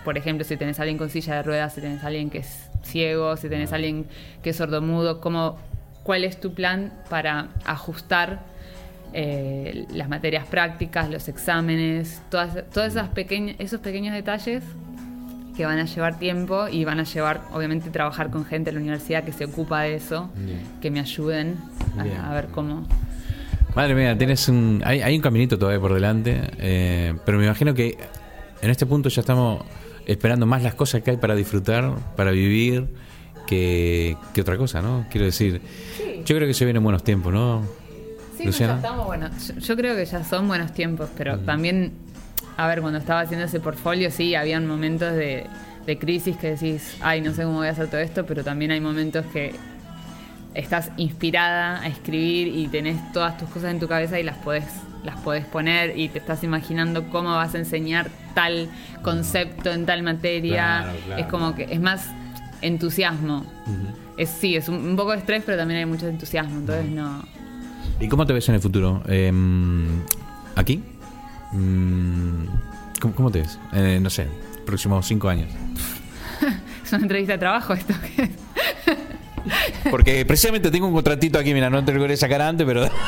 Por ejemplo, si tenés a alguien con silla de ruedas, si tenés a alguien que es ciego, si tenés a alguien que es sordomudo, cómo, ¿cuál es tu plan para ajustar eh, las materias prácticas, los exámenes, todas, todas esas pequeñas, esos pequeños detalles que van a llevar tiempo y van a llevar, obviamente, trabajar con gente en la universidad que se ocupa de eso, Bien. que me ayuden a, ver cómo. Madre mía, tienes un, hay, hay un caminito todavía por delante, eh, pero me imagino que en este punto ya estamos esperando más las cosas que hay para disfrutar, para vivir, que, que otra cosa, ¿no? Quiero decir, yo creo que se vienen buenos tiempos, ¿no? Sí, Luciana. ya estamos bueno. Yo, yo creo que ya son buenos tiempos, pero también, a ver, cuando estaba haciendo ese portfolio, sí, habían momentos de, de crisis que decís, ay, no sé cómo voy a hacer todo esto, pero también hay momentos que estás inspirada a escribir y tenés todas tus cosas en tu cabeza y las podés, las podés poner y te estás imaginando cómo vas a enseñar tal concepto en tal materia. Claro, claro. Es como que es más entusiasmo. Es, sí, es un, un poco de estrés, pero también hay mucho entusiasmo, entonces no... ¿Y cómo te ves en el futuro? Eh, ¿Aquí? Mm, ¿Cómo, cómo te ves? Eh, no sé, próximos cinco años. Es una entrevista de trabajo esto. Porque precisamente tengo un contratito aquí, mira, no te lo quería sacar antes, pero...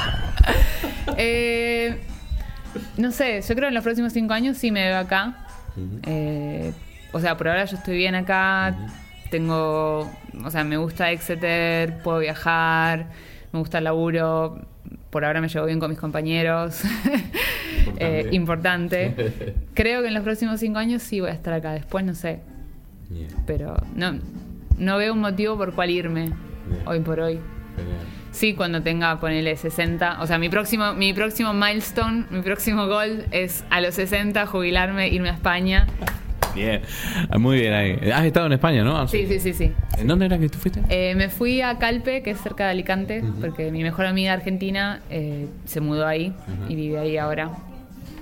Eh, no sé, yo creo que en los próximos cinco años sí me veo acá. Eh, o sea, por ahora yo estoy bien acá. Tengo, o sea, me gusta Exeter, puedo viajar, me gusta el laburo. Por ahora me llevo bien con mis compañeros. Eh, importante. Creo que en los próximos cinco años sí voy a estar acá. Después no sé. Pero no, no veo un motivo por cual irme hoy por hoy. genial. Sí, cuando tenga, ponele 60. O sea, mi próximo, mi próximo milestone, mi próximo gol es a los 60 jubilarme, irme a España. Bien, Ah, muy bien ahí. Has estado en España, ¿no? Sí, sí, sí, sí. ¿En dónde era que tú fuiste? Eh, me fui a Calpe, que es cerca de Alicante, porque mi mejor amiga argentina eh, se mudó ahí y vive ahí ahora.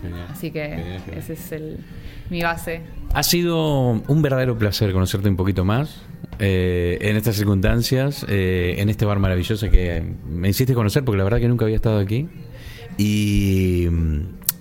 Genial. Así que Genial, genial. ese es el, mi base. Ha sido un verdadero placer conocerte un poquito más eh, en estas circunstancias, eh, en este bar maravilloso que me hiciste conocer porque la verdad que nunca había estado aquí. Y,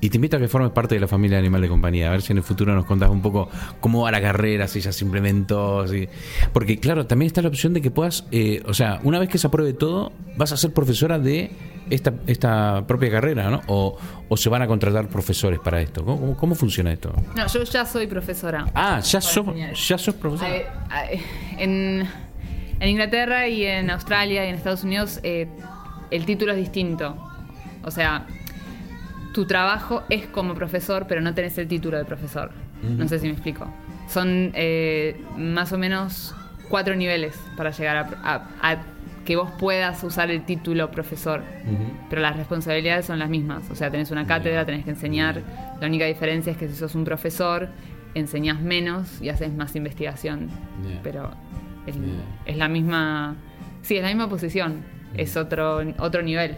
y te invito a que formes parte de la familia de Animal de Compañía, a ver si en el futuro nos contás un poco cómo va la carrera, si ya se implementó. si- Porque claro, también está la opción de que puedas, eh, o sea, una vez que se apruebe todo, vas a ser profesora de esta, esta propia carrera, ¿no? O, o se van a contratar profesores para esto. ¿Cómo, cómo- cómo funciona esto? No, yo ya soy profesora. Ah, ya sos, ya sos profesor. Eh, eh, En, en Inglaterra y en Australia y en Estados Unidos eh, el título es distinto. O sea, tu trabajo es como profesor, pero no tenés el título de profesor. No sé si me explico. Son eh, más o menos cuatro niveles para llegar a, a- a que vos puedas usar el título profesor. Pero las responsabilidades son las mismas. O sea, tenés una cátedra, tenés que enseñar. La única diferencia es que si sos un profesor, enseñás menos y haces más investigación. Yeah. Pero Yeah. es la misma. Sí, es la misma posición. Es otro, otro nivel.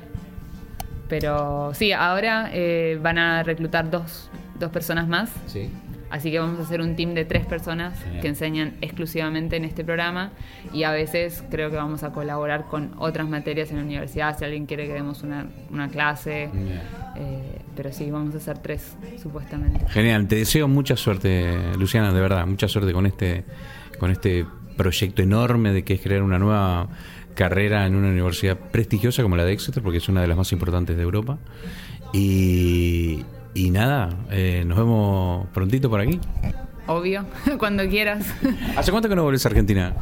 Pero sí, ahora eh, van a reclutar dos, dos personas más. Sí. Así que vamos a hacer un team de tres personas Genial. que enseñan exclusivamente en este programa y a veces creo que vamos a colaborar con otras materias en la universidad si alguien quiere que demos una, una clase. Eh, pero sí, vamos a hacer tres, supuestamente. Genial, te deseo mucha suerte, Luciana, de verdad, mucha suerte con este, con este proyecto enorme de que es crear una nueva carrera en una universidad prestigiosa como la de Exeter, porque es una de las más importantes de Europa. Y, y nada, eh, nos vemos prontito por aquí. Obvio, cuando quieras. ¿Hace cuánto que no volvés a Argentina?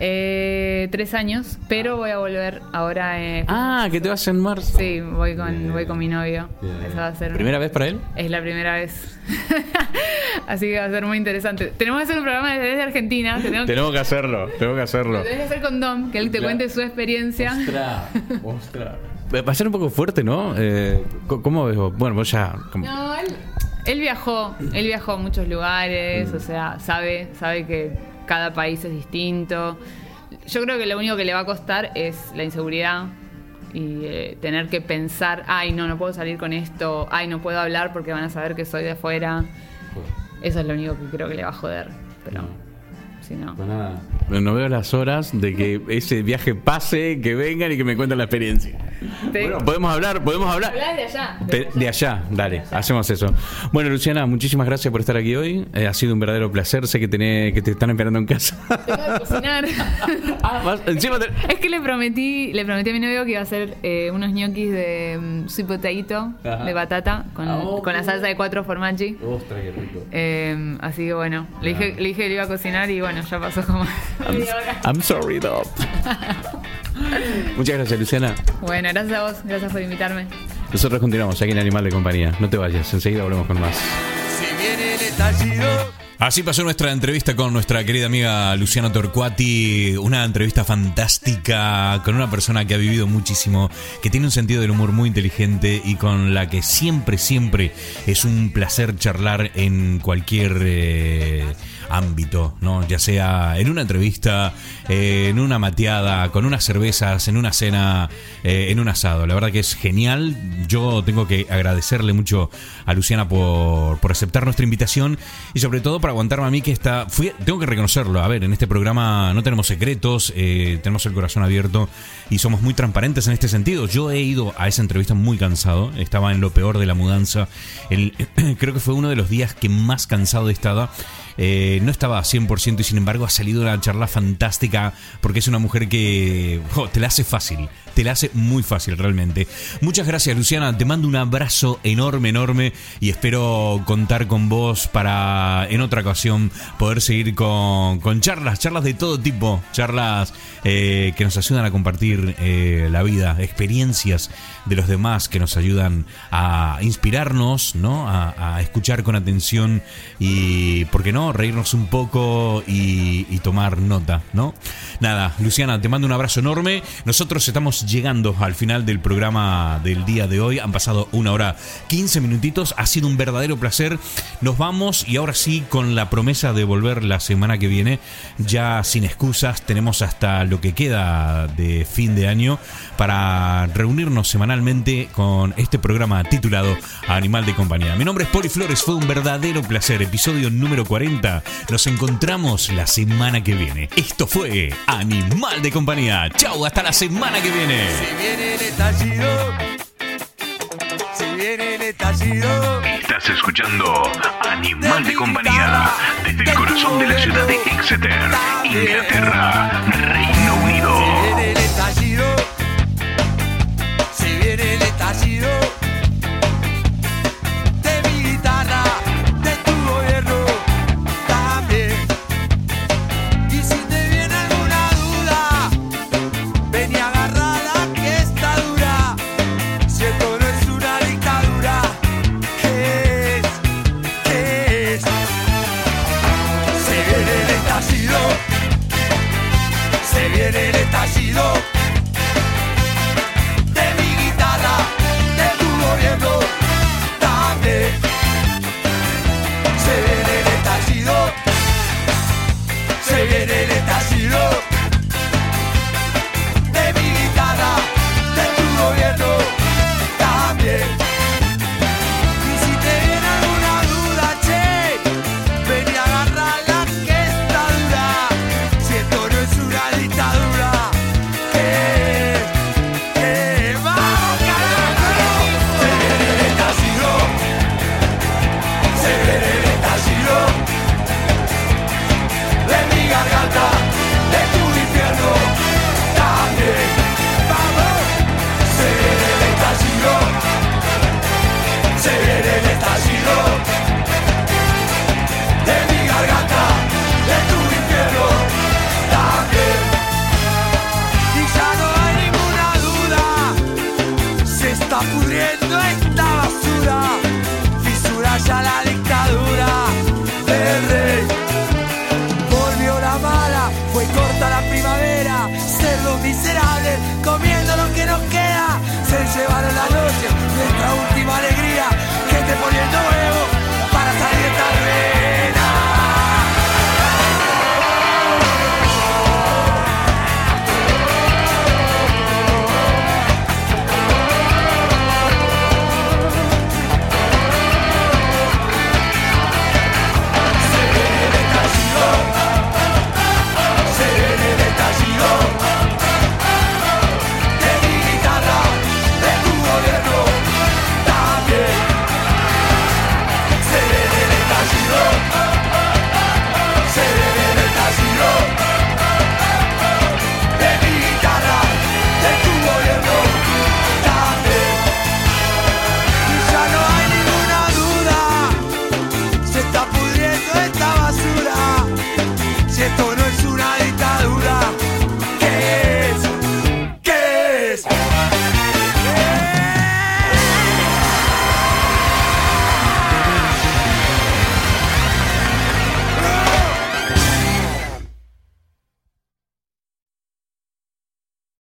Eh, tres años, pero voy a volver ahora. eh, Ah, que te vas en marzo. Sí, voy con, voy con mi novio. Esa va a ser. ¿Primera vez para él? Es la primera vez. Así que va a ser muy interesante. Tenemos que hacer un programa desde Argentina. Tenemos que, Tenemos que hacerlo, tenemos que hacerlo. lo tenés que hacer con Dom, que él te Claro. cuente su experiencia. Ostras, ostras. Va a ser un poco fuerte, ¿no? Eh, ¿Cómo ves vos? Bueno, vos ya... como- No, él, él viajó, él viajó a muchos lugares, o sea, sabe, sabe que cada país es distinto. Yo creo que lo único que le va a costar es la inseguridad y eh, tener que pensar, ay, no, no puedo salir con esto, ay, no puedo hablar porque van a saber que soy de afuera. Eso es lo único que creo que le va a joder, pero si no. Pues nada. No veo las horas de que ese viaje pase, que vengan y que me cuenten la experiencia. Te- Bueno, podemos hablar, podemos hablar. De allá. De, de allá, dale, hacemos eso. Bueno, Luciana, muchísimas gracias por estar aquí hoy. Eh, ha sido un verdadero placer. Sé que, tenés, que te están esperando en casa. Tengo que cocinar. ah, vas- encima te- Es que le prometí, le prometí a mi novio que iba a hacer eh, unos ñoquis de mm, sweet potato, Ajá. de batata, con, Ah, oh, con la salsa de cuatro formaggi. Ostras, qué rico. Eh, así que bueno, le dije, le dije que le iba a cocinar y bueno, ya pasó como hora. I'm sorry, dog. Muchas gracias, Luciana. Bueno, gracias a vos, gracias por invitarme. Nosotros continuamos aquí en Animal de Compañía. No te vayas, enseguida volvemos con más. Si viene el estallido, Así pasó nuestra entrevista con nuestra querida amiga Luciana Torcuati. Una entrevista fantástica con una persona que ha vivido muchísimo, que tiene un sentido del humor muy inteligente y con la que siempre, siempre es un placer charlar en cualquier eh, ámbito, ¿no? Ya sea en una entrevista, eh, en una mateada, con unas cervezas, en una cena, eh, en un asado. La verdad que es genial. Yo tengo que agradecerle mucho a Luciana por, por aceptar nuestra invitación y sobre todo para aguantarme a mí que está... Fui, tengo que reconocerlo. A ver, en este programa no tenemos secretos, eh, tenemos el corazón abierto y somos muy transparentes en este sentido. Yo he ido a esa entrevista muy cansado. Estaba en lo peor de la mudanza. Creo que fue uno de los días que más cansado he estado. Eh, no estaba 100% y sin embargo ha salido una charla fantástica porque es una mujer que te la hace fácil, te la hace muy fácil realmente. Muchas gracias Luciana, te mando un abrazo enorme, enorme y espero contar con vos para en otra ocasión poder seguir con, con charlas, charlas de todo tipo, charlas eh, que nos ayudan a compartir eh, la vida, experiencias de los demás que nos ayudan a inspirarnos, ¿no? A, a escuchar con atención y, ¿por qué no? Reírnos un poco y, y tomar nota, ¿no? Nada, Luciana, te mando un abrazo enorme. Nosotros estamos llegando al final del programa del día de hoy. Han pasado una hora 15 minutitos. Ha sido un verdadero placer. Nos vamos y ahora sí, con la promesa de volver la semana que viene, ya sin excusas, tenemos hasta lo que queda de fin de año para reunirnos semanalmente con este programa titulado Animal de Compañía. Mi nombre es Poli Flores, fue un verdadero placer. Episodio número 40. Nos encontramos la semana que viene. Esto fue Animal de Compañía. Chau, hasta la semana que viene. si viene el estallido, si viene el estallido, Estás escuchando Animal de Compañía desde el corazón de la ciudad de Exeter, Inglaterra, Reino Unido. si viene el estallido, se viene el estallido